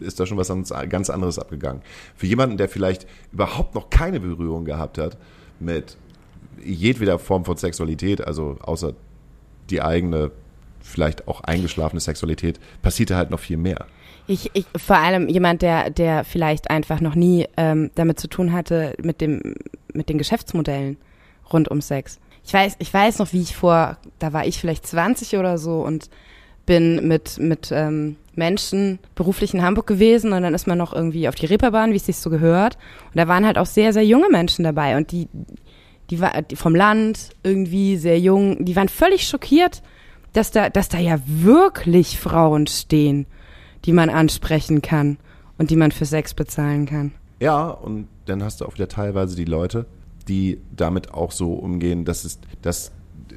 ist da schon was ganz anderes abgegangen. Für jemanden, der vielleicht überhaupt noch keine Berührung gehabt hat mit jedweder Form von Sexualität, also außer die eigene, vielleicht auch eingeschlafene Sexualität, passierte halt noch viel mehr. Ich, ich vor allem jemand, der, der vielleicht einfach noch nie ähm, damit zu tun hatte mit dem, mit den Geschäftsmodellen rund um Sex. Ich weiß, ich weiß noch, wie ich vor, da war ich vielleicht 20 oder so und bin mit, mit ähm, Menschen beruflich in Hamburg gewesen und dann ist man noch irgendwie auf die Reeperbahn, wie es sich so gehört. Und da waren halt auch sehr, sehr junge Menschen dabei und die, die war vom Land irgendwie sehr jung, die waren völlig schockiert, dass da, dass da ja wirklich Frauen stehen, die man ansprechen kann und die man für Sex bezahlen kann. Ja, und dann hast du auch wieder teilweise die Leute, die damit auch so umgehen, dass es, dass,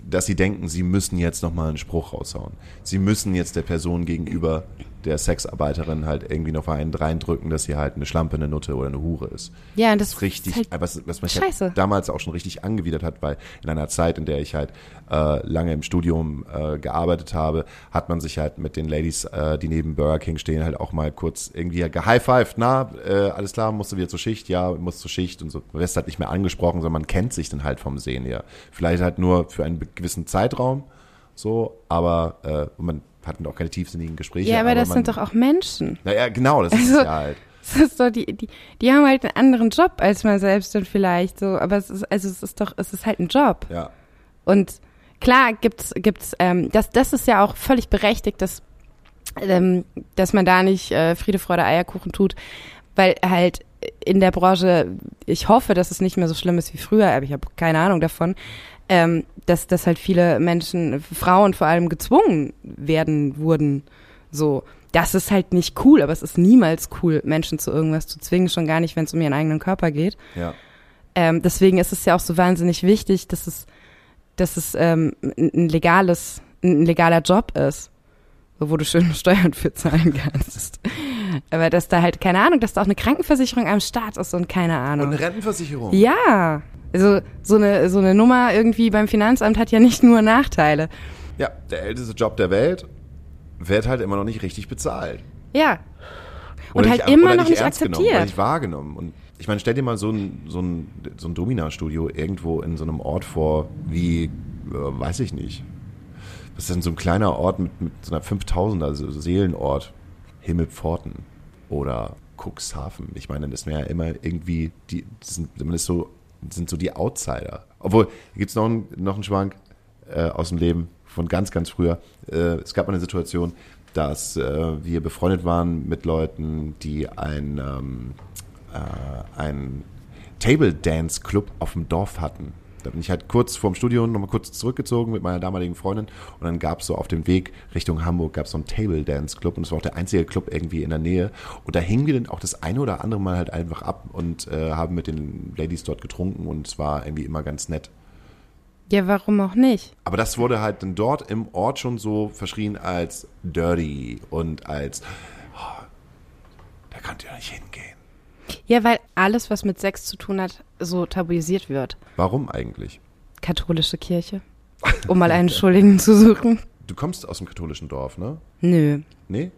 dass sie denken, sie müssen jetzt nochmal einen Spruch raushauen. Sie müssen jetzt der Person gegenüber der Sexarbeiterin halt irgendwie noch einen reindrücken, dass sie halt eine Schlampe, eine Nutte oder eine Hure ist. Ja, und das Das ist richtig, ist halt äh, was, was mich halt damals auch schon richtig angewidert hat, weil in einer Zeit, in der ich halt äh, lange im Studium äh, gearbeitet habe, hat man sich halt mit den Ladies, äh, die neben Burger King stehen, halt auch mal kurz irgendwie gehighfived, na, äh, alles klar, musst du wieder zur Schicht, ja, musst zur Schicht und so. Du wirst halt nicht mehr angesprochen, sondern man kennt sich dann halt vom Sehen her. Vielleicht halt nur für einen gewissen Zeitraum, so, aber äh, man hat auch keine tiefsinnigen Gespräche. ja, aber das man, sind doch auch Menschen. Naja, genau, das ist Also- es ja halt. Das ist doch die, die, die haben halt einen anderen Job als man selbst dann vielleicht so, aber es ist, also es ist doch, es ist halt ein Job. Ja. Und klar gibt's, gibt's, ähm, das, das ist ja auch völlig berechtigt, dass, ähm, dass man da nicht äh, Friede, Freude, Eierkuchen tut, weil halt in der Branche, ich hoffe, dass es nicht mehr so schlimm ist wie früher, aber ich habe keine Ahnung davon, ähm, dass, dass halt viele Menschen, Frauen vor allem gezwungen werden wurden, so. Das ist halt nicht cool, aber es ist niemals cool, Menschen zu irgendwas zu zwingen, schon gar nicht, wenn es um ihren eigenen Körper geht. Ja. Ähm, deswegen ist es ja auch so wahnsinnig wichtig, dass es, dass es ähm, ein legales, ein legaler Job ist, wo du schön Steuern für zahlen kannst. Aber dass da halt, keine Ahnung, dass da auch eine Krankenversicherung am Start ist und keine Und Ahnung. eine Rentenversicherung. Ja, also so eine, so eine Nummer irgendwie beim Finanzamt hat ja nicht nur Nachteile. Ja, der älteste Job der Welt wird halt immer noch nicht richtig bezahlt. Ja. Und Oder halt nicht, immer noch nicht ernst genommen, akzeptiert. oder nicht wahrgenommen. Und ich meine, stell dir mal so ein, so ein, so ein Domina-Studio irgendwo in so einem Ort vor, wie, äh, weiß ich nicht, was ist denn so ein kleiner Ort mit, mit so einer 5000er also Seelenort? Himmelpforten oder Cuxhaven. Ich meine, das wäre ja immer irgendwie, die das sind zumindest so, sind so die Outsider. Obwohl, gibt es noch, einen- noch einen Schwank äh, aus dem Leben von ganz, ganz früher. Äh, es gab mal eine Situation, dass äh, wir befreundet waren mit Leuten, die ein, ähm, äh, ein Table Dance Club auf dem Dorf hatten. Da bin ich halt kurz vorm Studium nochmal kurz zurückgezogen mit meiner damaligen Freundin und dann gab es so auf dem Weg Richtung Hamburg gab es so einen Table Dance Club und es war auch der einzige Club irgendwie in der Nähe und da hingen wir dann auch das eine oder andere Mal halt einfach ab und äh, haben mit den Ladies dort getrunken und es war irgendwie immer ganz nett. Ja, warum auch nicht? Aber das wurde halt dann dort im Ort schon so verschrien als dirty und als oh, da könnt ihr nicht hingehen. Ja, weil alles, was mit Sex zu tun hat, so tabuisiert wird. Warum eigentlich? Katholische Kirche. Um mal einen Schuldigen zu suchen. Du kommst aus dem katholischen Dorf, ne? Nö. Nee?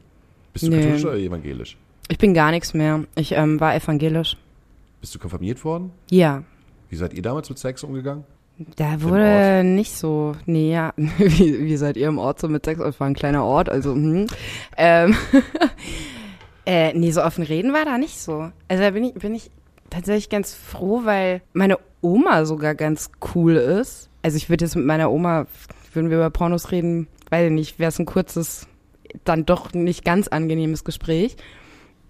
Bist du Nee. katholisch oder evangelisch? Ich bin gar nichts mehr. Ich ähm, war evangelisch. Bist du konfirmiert worden? Ja. Wie seid ihr damals mit Sex umgegangen? Da wurde nicht so, nee, ja, wie, wie seid ihr im Ort so mit Sex? Es war ein kleiner Ort, also, hm. ähm, äh, nee, so offen reden war da nicht so. Also da bin ich, bin ich tatsächlich ganz froh, weil meine Oma sogar ganz cool ist. Also ich würde jetzt mit meiner Oma, würden wir über Pornos reden, weiß ich nicht, wäre es ein kurzes, dann doch nicht ganz angenehmes Gespräch.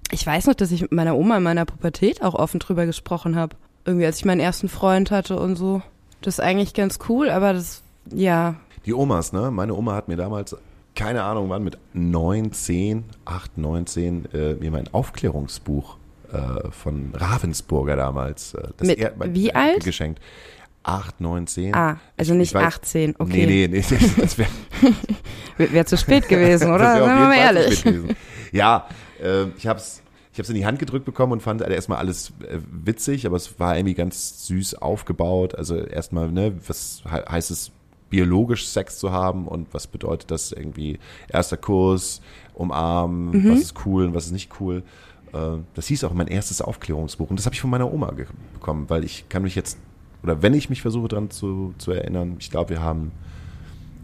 Ich weiß noch, dass ich mit meiner Oma in meiner Pubertät auch offen drüber gesprochen habe. Irgendwie, als ich meinen ersten Freund hatte und so. Das ist eigentlich ganz cool, aber das, ja, Die Omas, ne? Meine Oma hat mir damals, keine Ahnung wann, mit 9, 10, 8, 9, 10, äh, mir mein Aufklärungsbuch äh, von Ravensburger damals. Äh, das Mit er- wie alt? Geschenkt. 8, 9, 10. Ah, also Ich- nicht ich weiß- 18, okay. Nee, nee, nee, das wäre wär zu spät gewesen, oder? Sagen wir mal ehrlich. Ja, äh, ich habe es ich hab's in die Hand gedrückt bekommen und fand erstmal alles äh, witzig, aber es war irgendwie ganz süß aufgebaut. Also erstmal, ne, was he heißt es, biologisch Sex zu haben und was bedeutet das irgendwie erster Kurs, umarmen, Mhm. was ist cool und was ist nicht cool. Äh, das hieß auch mein erstes Aufklärungsbuch und das habe ich von meiner Oma bekommen, weil ich kann mich jetzt, oder wenn ich mich versuche dran zu, zu erinnern, ich glaube, wir haben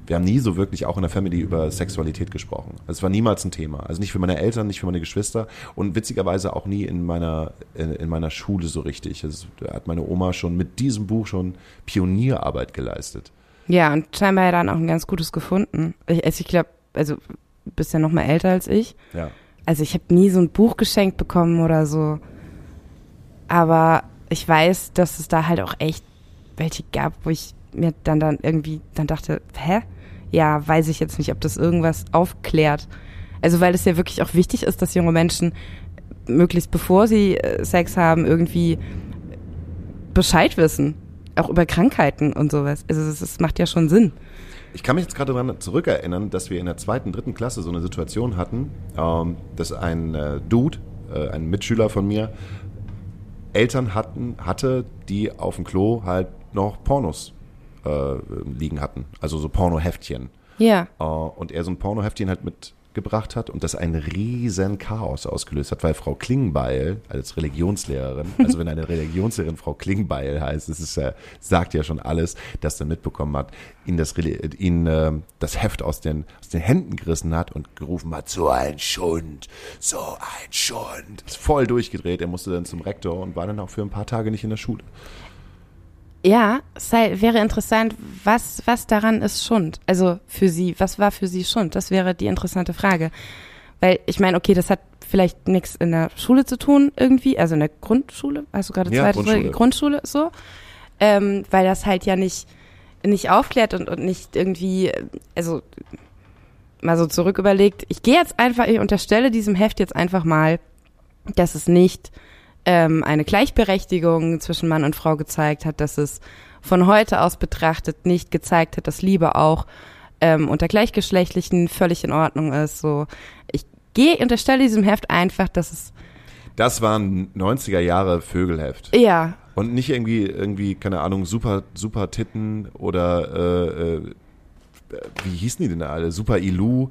wir haben nie so wirklich auch in der Family über Sexualität gesprochen. Also es war niemals ein Thema. Also nicht für meine Eltern, nicht für meine Geschwister und witzigerweise auch nie in meiner, in, in meiner Schule so richtig. Also, da hat meine Oma schon mit diesem Buch schon Pionierarbeit geleistet. Ja, und scheinbar ja dann auch ein ganz gutes gefunden. Ich, also ich glaube, also du bist ja noch mal älter als ich. Ja. Also ich habe nie so ein Buch geschenkt bekommen oder so. Aber ich weiß, dass es da halt auch echt welche gab, wo ich mir dann dann irgendwie dann dachte, hä? Ja, weiß ich jetzt nicht, ob das irgendwas aufklärt. Also weil es ja wirklich auch wichtig ist, dass junge Menschen möglichst bevor sie äh, Sex haben irgendwie Bescheid wissen, auch über Krankheiten und sowas. Also es, es macht ja schon Sinn. Ich kann mich jetzt gerade daran zurückerinnern, dass wir in der zweiten, dritten Klasse so eine Situation hatten, ähm, dass ein äh, Dude, äh, ein Mitschüler von mir, Eltern hatten, hatte, die auf dem Klo halt noch Pornos äh, liegen hatten. Also so Pornoheftchen. Ja. Äh, und er so ein Pornoheftchen halt mitgebracht hat und das ein riesen Chaos ausgelöst hat, weil Frau Klingbeil als Religionslehrerin, also wenn eine Religionslehrerin Frau Klingbeil heißt, das ist ja, sagt ja schon alles, dass er mitbekommen hat, ihn das, ihn, äh, das Heft aus den, aus den Händen gerissen hat und gerufen hat, so ein Schund, so ein Schund. Ist voll durchgedreht, er musste dann zum Rektor und war dann auch für ein paar Tage nicht in der Schule. Ja, sei, wäre interessant, was, was daran ist Schund? Also für Sie, was war für Sie Schund? Das wäre die interessante Frage. Weil ich meine, okay, das hat vielleicht nichts in der Schule zu tun irgendwie, also in der Grundschule, hast du gerade Ja, zweite Grundschule. Grundschule so, ähm, weil das halt ja nicht nicht aufklärt und, und nicht irgendwie, also mal so zurück überlegt. Ich gehe jetzt einfach, ich unterstelle diesem Heft jetzt einfach mal, dass es nicht ähm, eine Gleichberechtigung zwischen Mann und Frau gezeigt hat, dass es von heute aus betrachtet nicht gezeigt hat, dass Liebe auch ähm, unter Gleichgeschlechtlichen völlig in Ordnung ist. So, ich gehe, unterstelle diesem Heft einfach, dass es Das war ein 90er Jahre Vögelheft. ja Und nicht irgendwie, irgendwie, keine Ahnung, super, super Titten oder äh, äh, wie hießen die denn alle? Super Ilu.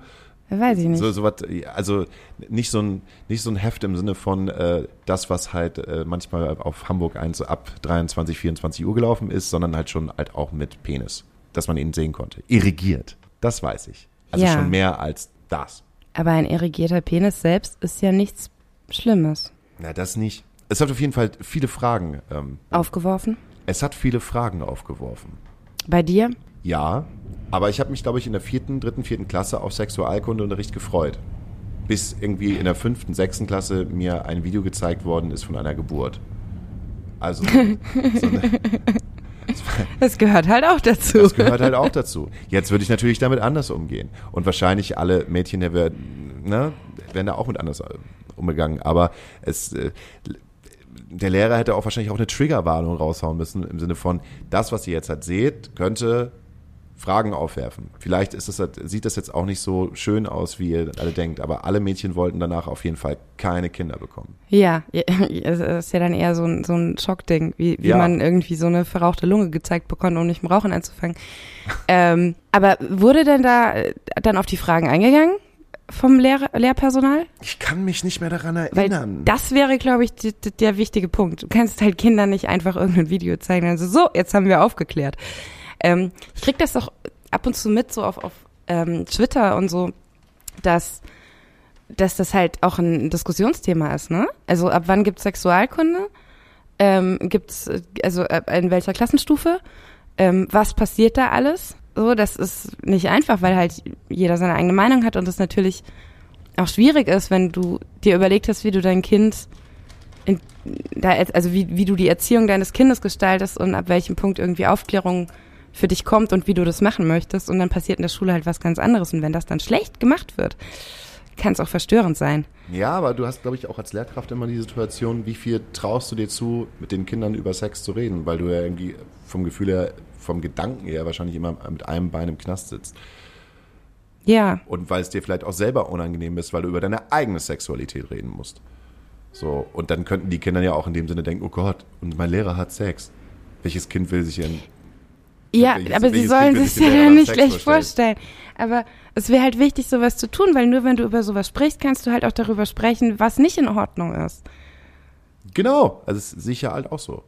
Weiß ich nicht. So, so was, also nicht so ein, nicht so ein Heft im Sinne von äh, das, was halt äh, manchmal auf Hamburg 1 so ab 23, 24 Uhr gelaufen ist, sondern halt schon halt auch mit Penis, dass man ihn sehen konnte. Irrigiert. Das weiß ich. Also Ja. schon mehr als das. Aber ein irrigierter Penis selbst ist ja nichts Schlimmes. Na, das nicht. Es hat auf jeden Fall viele Fragen. Ähm, Aufgeworfen? es hat viele Fragen aufgeworfen. Bei dir? Ja, aber ich habe mich, glaube ich, in der vierten, dritten, vierten Klasse auf Sexualkundeunterricht gefreut. Bis irgendwie in der fünften, sechsten Klasse mir ein Video gezeigt worden ist von einer Geburt. Also, so eine, Das gehört halt auch dazu. das gehört halt auch dazu. Jetzt würde ich natürlich damit anders umgehen. Und wahrscheinlich alle Mädchen der werden, ne, werden da auch mit anders äh, umgegangen. Aber es, äh, der Lehrer hätte auch wahrscheinlich auch eine Triggerwarnung raushauen müssen, im Sinne von, das, was ihr jetzt halt seht, könnte Fragen aufwerfen. Vielleicht ist das, sieht das jetzt auch nicht so schön aus, wie ihr alle denkt, aber alle Mädchen wollten danach auf jeden Fall keine Kinder bekommen. Ja, es ist ja dann eher so ein, so ein Schockding, wie, wie Ja. man irgendwie so eine verrauchte Lunge gezeigt bekommt, um nicht mit Rauchen anzufangen. ähm, aber wurde denn da äh, dann auf die Fragen eingegangen vom Lehr Lehrpersonal? Ich kann mich nicht mehr daran Weil erinnern. das wäre, glaube ich, die, die, der wichtige Punkt. Du kannst halt Kindern nicht einfach irgendein Video zeigen und so, so, jetzt haben wir aufgeklärt. Ähm, ich krieg das doch ab und zu mit, so auf, auf ähm, Twitter und so, dass, dass das halt auch ein Diskussionsthema ist, ne? Also ab wann gibt's Sexualkunde? Ähm, äh, also äh, in welcher Klassenstufe? Ähm, was passiert da alles? So, das ist nicht einfach, weil halt jeder seine eigene Meinung hat und das natürlich auch schwierig ist, wenn du dir überlegt hast, wie du dein Kind in, da, also wie, wie du die Erziehung deines Kindes gestaltest und ab welchem Punkt irgendwie Aufklärung für dich kommt und wie du das machen möchtest und dann passiert in der Schule halt was ganz anderes und wenn das dann schlecht gemacht wird, kann es auch verstörend sein. Ja, aber du hast, glaube ich, auch als Lehrkraft immer die Situation, wie viel traust du dir zu, mit den Kindern über Sex zu reden, weil du ja irgendwie vom Gefühl her, vom Gedanken her wahrscheinlich immer mit einem Bein im Knast sitzt. Ja, Und weil es dir vielleicht auch selber unangenehm ist, weil du über deine eigene Sexualität reden musst. So, und dann könnten die Kinder ja auch in dem Sinne denken, oh Gott, und mein Lehrer hat Sex. Welches Kind will sich in Ja, aber sie sollen sich ja dann nicht schlecht vorstellen? vorstellen. Aber es wäre halt wichtig, sowas zu tun, weil nur wenn du über sowas sprichst, kannst du halt auch darüber sprechen, was nicht in Ordnung ist. Genau, also sehe ich ja halt auch so.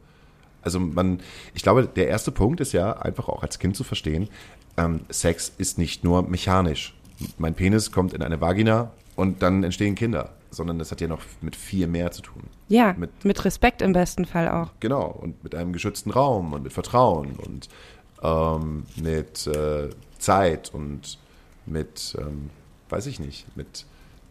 Also man, ich glaube, der erste Punkt ist ja einfach auch als Kind zu verstehen, ähm, Sex ist nicht nur mechanisch. Mein Penis kommt in eine Vagina und dann entstehen Kinder, sondern das hat ja noch mit viel mehr zu tun. Ja, Mit- mit, Respekt im besten Fall auch. Genau, und mit einem geschützten Raum und mit Vertrauen und ähm, mit äh, Zeit und mit, ähm, weiß ich nicht, mit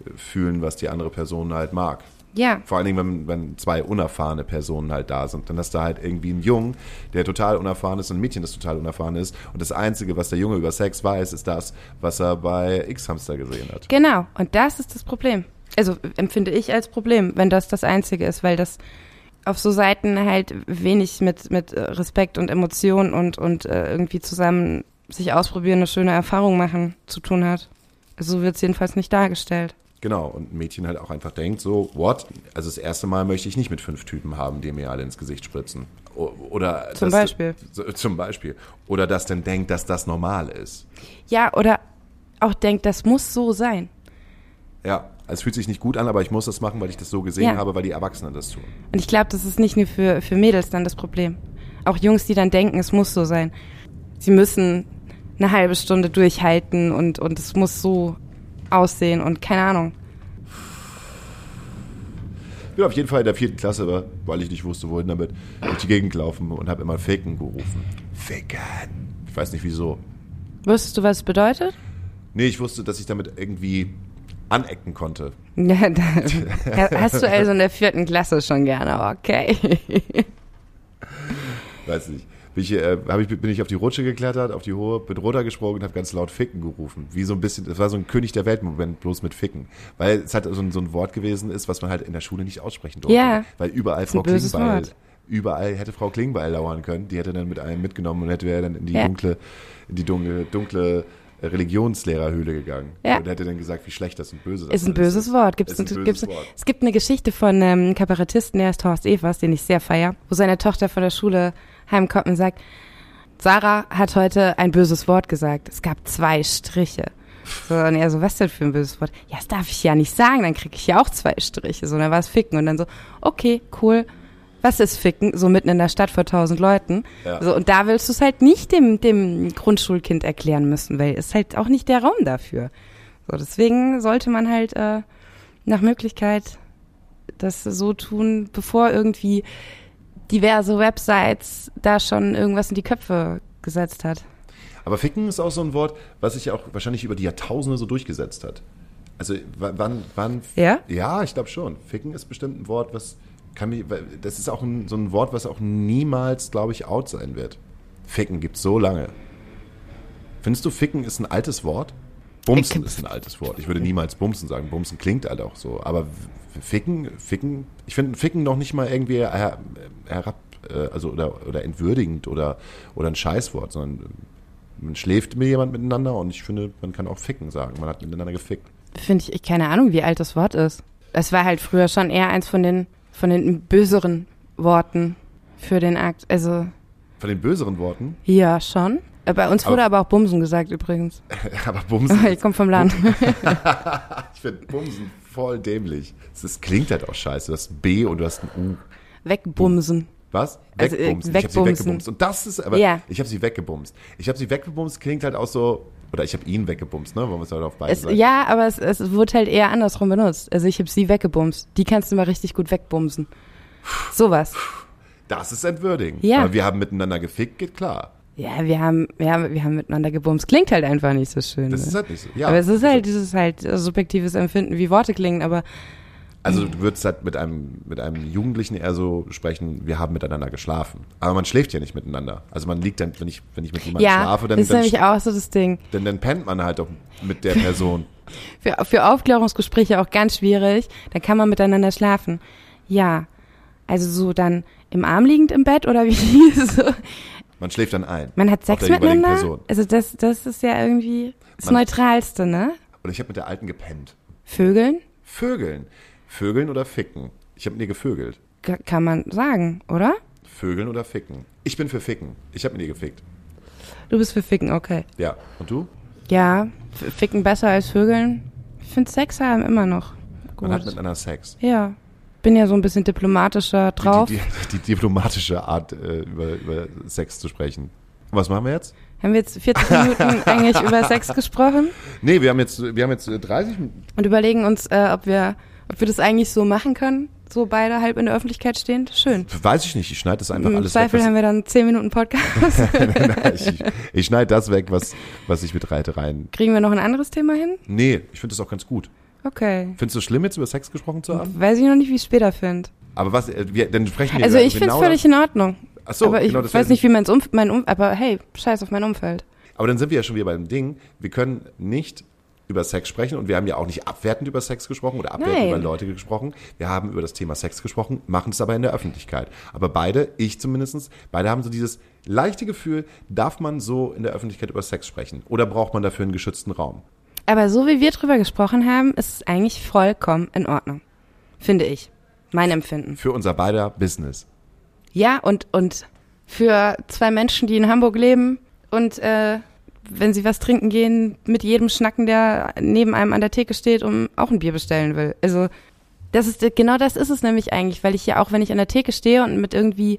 äh, fühlen, was die andere Person halt mag. Ja, Vor allen Dingen, wenn, wenn zwei unerfahrene Personen halt da sind. Dann hast du halt irgendwie einen Jungen, der total unerfahren ist und ein Mädchen, das total unerfahren ist. Und das Einzige, was der Junge über Sex weiß, ist das, was er bei X-Hamster gesehen hat. genau. Und das ist das Problem. Also empfinde ich als Problem, wenn das das Einzige ist, weil das auf so Seiten halt wenig mit, mit äh, Respekt und Emotion und, und äh, irgendwie zusammen sich ausprobieren, eine schöne Erfahrung machen zu tun hat. So wird es jedenfalls nicht dargestellt. Genau, und ein Mädchen halt auch einfach denkt so, what? Also das erste Mal möchte ich nicht mit fünf Typen haben, die mir alle ins Gesicht spritzen. Oder Zum dass- Beispiel. so- Zum Beispiel. Oder das dann denkt, dass das normal ist. Ja, oder auch denkt, das muss so sein. Ja, es fühlt sich nicht gut an, aber ich muss das machen, weil ich das so gesehen Ja. habe, weil die Erwachsenen das tun. Und ich glaube, das ist nicht nur für, für Mädels dann das Problem. Auch Jungs, die dann denken, es muss so sein. Sie müssen eine halbe Stunde durchhalten und, und es muss so aussehen und keine Ahnung. Ich bin auf jeden Fall in der vierten Klasse, weil ich nicht wusste, wohin damit, durch die Gegend gelaufen und habe immer Ficken gerufen. Ficken. Ich weiß nicht wieso. Wusstest du, was es bedeutet? Nee, ich wusste, dass ich damit irgendwie anecken konnte. Ja, da, hast du also in der vierten Klasse schon gerne, okay. Weiß nicht. Bin ich, äh, ich, bin ich auf die Rutsche geklettert, auf die hohe, bin runtergesprungen und habe ganz laut Ficken gerufen. Wie so ein bisschen, das war so ein König der Welt-Moment, bloß mit Ficken. Weil es halt so ein, so ein Wort gewesen ist, was man halt in der Schule nicht aussprechen durfte. Ja. Weil überall Frau Klingbeil, Wort. überall hätte Frau Klingbeil lauern können. Die hätte dann mit einem mitgenommen und hätte wäre dann in die Ja. dunkle, in die dunkle, dunkle Religionslehrerhöhle gegangen. Ja. Und hätte dann gesagt, wie schlecht das und böse das Ist ein böses Wort. Gibt's, Ist ein böses gibt's, Wort. Es gibt eine Geschichte von einem ähm, Kabarettisten, der heißt Horst Evers, den ich sehr feier, wo seine Tochter von der Schule heimkommt und sagt, Sarah hat heute ein böses Wort gesagt. Es gab zwei Striche. So, und er so, was denn für ein böses Wort? Ja, das darf ich ja nicht sagen, dann kriege ich ja auch zwei Striche. So, und dann war es Ficken und dann so, okay, cool. Was ist Ficken, so mitten in der Stadt vor tausend Leuten. Ja. So, und da willst du es halt nicht dem, dem Grundschulkind erklären müssen, weil es halt auch nicht der Raum dafür. So, deswegen sollte man halt äh, nach Möglichkeit das so tun, bevor irgendwie diverse Websites da schon irgendwas in die Köpfe gesetzt hat. Aber Ficken ist auch so ein Wort, was sich auch wahrscheinlich über die Jahrtausende so durchgesetzt hat. Also wann, wann? Ja? Ja, ich glaube schon. Ficken ist bestimmt ein Wort, was kann mich, das ist auch ein, so ein Wort, was auch niemals, glaube ich, out sein wird. Ficken gibt's so lange. Findest du, Ficken ist ein altes Wort? Bumsen ist ein altes Wort. Ich würde niemals Bumsen sagen. Bumsen klingt halt auch so. Aber Ficken, Ficken, ich finde Ficken noch nicht mal irgendwie her, herab, äh, also oder, oder entwürdigend oder, oder ein Scheißwort, sondern man schläft mit jemand miteinander und ich finde, man kann auch Ficken sagen. Man hat miteinander gefickt. Finde ich, ich keine Ahnung, wie alt das Wort ist. Es war halt früher schon eher eins von den, von den böseren Worten für den Akt. Also, Von den böseren Worten, ja, schon. Äh, Bei uns wurde Aber- aber, auch Bumsen gesagt übrigens. aber Bumsen, Ich komme vom Land. ich finde Bumsen voll dämlich. Ist- klingt halt auch scheiße. Du hast ein B und du hast ein U. Wegbumsen. Was? Also, äh, Wegbumsen. ich habe sie wegbumsen. weggebumst. Und das ist, aber Ja. ich habe sie weggebumst. Ich habe sie weggebumst, klingt halt auch so, oder ich habe ihn weggebumst, ne? Wollen wir es halt auf beide Es, ja, aber es, es wurde halt eher andersrum benutzt. Also ich habe sie weggebumst. Die kannst du mal richtig gut wegbumsen. Sowas. Das ist entwürdigend. Ja. Aber wir haben miteinander gefickt, geht klar. Ja, wir haben, ja, wir haben miteinander gebumst. Klingt halt einfach nicht so schön. Das ne? ist halt nicht so. Ja, aber es ist das halt dieses halt subjektives Empfinden, wie Worte klingen, aber Also du würdest halt mit einem, mit einem Jugendlichen eher so sprechen, wir haben miteinander geschlafen. Aber man schläft ja nicht miteinander. Also man liegt dann, wenn ich, wenn ich mit jemandem ja, schlafe, dann, das ist dann, nämlich auch so das Ding. dann, dann pennt man halt auch mit der Person. Für, für Aufklärungsgespräche auch ganz schwierig. Da kann man miteinander schlafen. Ja, also so dann im Arm liegend im Bett oder wie so. Man schläft dann ein. Man hat Sex miteinander. Person. Also das, das ist ja irgendwie das Man- Neutralste, ne? Und ich habe mit der Alten gepennt. Vögeln Vögeln. Vögeln oder ficken? Ich habe mit ihr gevögelt. K kann man sagen, oder? Vögeln oder ficken? Ich bin für ficken. Ich habe mit ihr gefickt. Du bist für Ficken, okay. Ja. Und du? Ja, Ficken besser als Vögeln. Ich finde Sex haben immer noch gut. Man hat miteinander Sex. ja, bin ja so ein bisschen diplomatischer Die, drauf. die, die, die diplomatische Art, äh, über, über Sex zu sprechen. Was machen wir jetzt? Haben wir jetzt 40 Minuten eigentlich über Sex gesprochen Nee, wir haben jetzt, wir haben jetzt äh, 30 Minuten. und überlegen uns, äh, ob wir, ob wir das eigentlich so machen können, so beide halb in der Öffentlichkeit stehend. Schön. Weiß ich nicht, ich schneide das einfach Im alles Zweifel weg. haben wir dann 10 Minuten Podcast. Was, ich ich schneide das weg, was, was ich mit Reitereien. Kriegen wir noch ein anderes Thema hin? Nee, ich finde das auch ganz gut. Okay. Findest du es schlimm, jetzt über Sex gesprochen zu haben? Weiß ich noch nicht, wie ich es später finde. Aber was, äh, wir, dann sprechen wir Also ich finde es genau völlig in Ordnung. Ach so, aber ich genau, das weiß nicht, wie mein Umfeld, mein um aber hey, scheiß auf mein Umfeld. Aber dann sind wir ja schon wieder beim Ding. Wir können nicht über Sex sprechen und wir haben ja auch nicht abwertend über Sex gesprochen oder abwertend Nein. über Leute gesprochen. Wir haben über das Thema Sex gesprochen, machen es aber in der Öffentlichkeit. Aber beide, ich zumindestens, beide haben so dieses leichte Gefühl, darf man so in der Öffentlichkeit über Sex sprechen? Oder braucht man dafür einen geschützten Raum? Aber so wie wir drüber gesprochen haben, ist es eigentlich vollkommen in Ordnung. Finde ich. Mein Empfinden. Für unser beider Business. Ja, und, und für zwei Menschen, die in Hamburg leben und äh, wenn sie was trinken gehen, mit jedem schnacken, der neben einem an der Theke steht und auch ein Bier bestellen will. Also das ist genau das ist es nämlich eigentlich, weil ich ja auch, wenn ich an der Theke stehe und mit irgendwie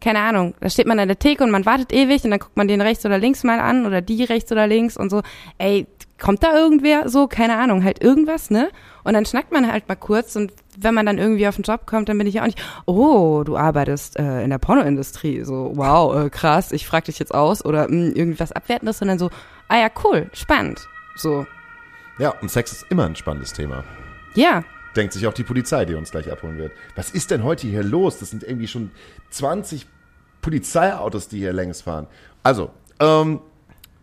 keine Ahnung, da steht man an der Theke und man wartet ewig und dann guckt man den rechts oder links mal an oder die rechts oder links und so, ey, kommt da irgendwer? So, keine Ahnung, halt irgendwas, ne? Und dann schnackt man halt mal kurz und wenn man dann irgendwie auf den Job kommt, dann bin ich ja auch nicht, oh, du arbeitest äh, in der Pornoindustrie, so, wow, äh, krass, ich frag dich jetzt aus oder mh, irgendwas Abwertendes, sondern so, ah ja, cool, spannend, so, Ja, und Sex ist immer ein spannendes Thema. ja, Denkt sich auch die Polizei, die uns gleich abholen wird. Was ist denn heute hier los? Das sind irgendwie schon 20 Polizeiautos, die hier längs fahren. Also, ähm,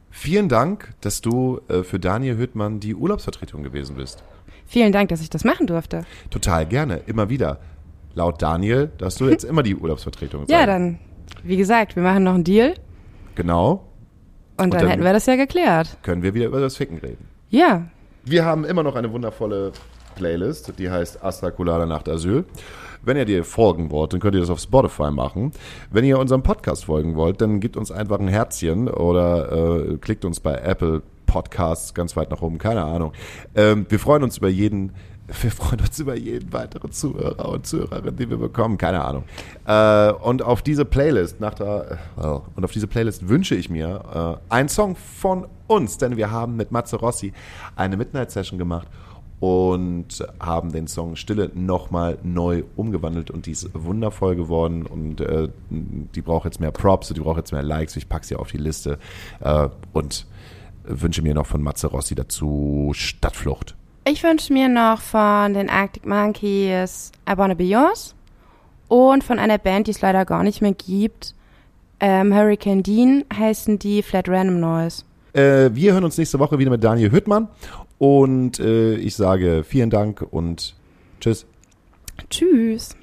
vielen Dank, dass du äh, für Daniel Hüttmann die Urlaubsvertretung gewesen bist. vielen Dank, dass ich das machen durfte. Total gerne, immer wieder. Laut Daniel, dass du jetzt immer die Urlaubsvertretung Ja, sein. dann, wie gesagt, wir machen noch einen Deal Genau, und, dann, dann- hätten wir das ja geklärt. können wir wieder über das Ficken reden. Ja, Wir haben immer noch eine wundervolle Playlist, die heißt Astra Colada Nacht Asyl. Wenn ihr dir folgen wollt, dann könnt ihr das auf Spotify machen. Wenn ihr unserem Podcast folgen wollt, dann gebt uns einfach ein Herzchen oder äh, klickt uns bei Apple Podcasts ganz weit nach oben, keine Ahnung. Ähm, wir freuen uns über jeden wir freuen uns über jeden weiteren Zuhörer und Zuhörerin, den wir bekommen. Keine Ahnung. Äh, und auf diese Playlist, nach der, well, und auf diese Playlist wünsche ich mir äh, einen Song von uns, denn wir haben mit Matze Rossi eine Midnight Session gemacht und haben den Song Stille nochmal neu umgewandelt und die ist wundervoll geworden und äh, die braucht jetzt mehr Props, die braucht jetzt mehr Likes. Ich packe sie auf die Liste äh, und wünsche mir noch von Matze Rossi dazu Stadtflucht. Ich wünsche mir noch von den Arctic Monkeys I Wanna Be Yours und von einer Band, die es leider gar nicht mehr gibt, ähm, Hurricane Dean heißen die Flat Random Noise. Äh, wir hören uns nächste Woche wieder mit Daniel Hüttmann und äh, ich sage vielen Dank und tschüss. Tschüss.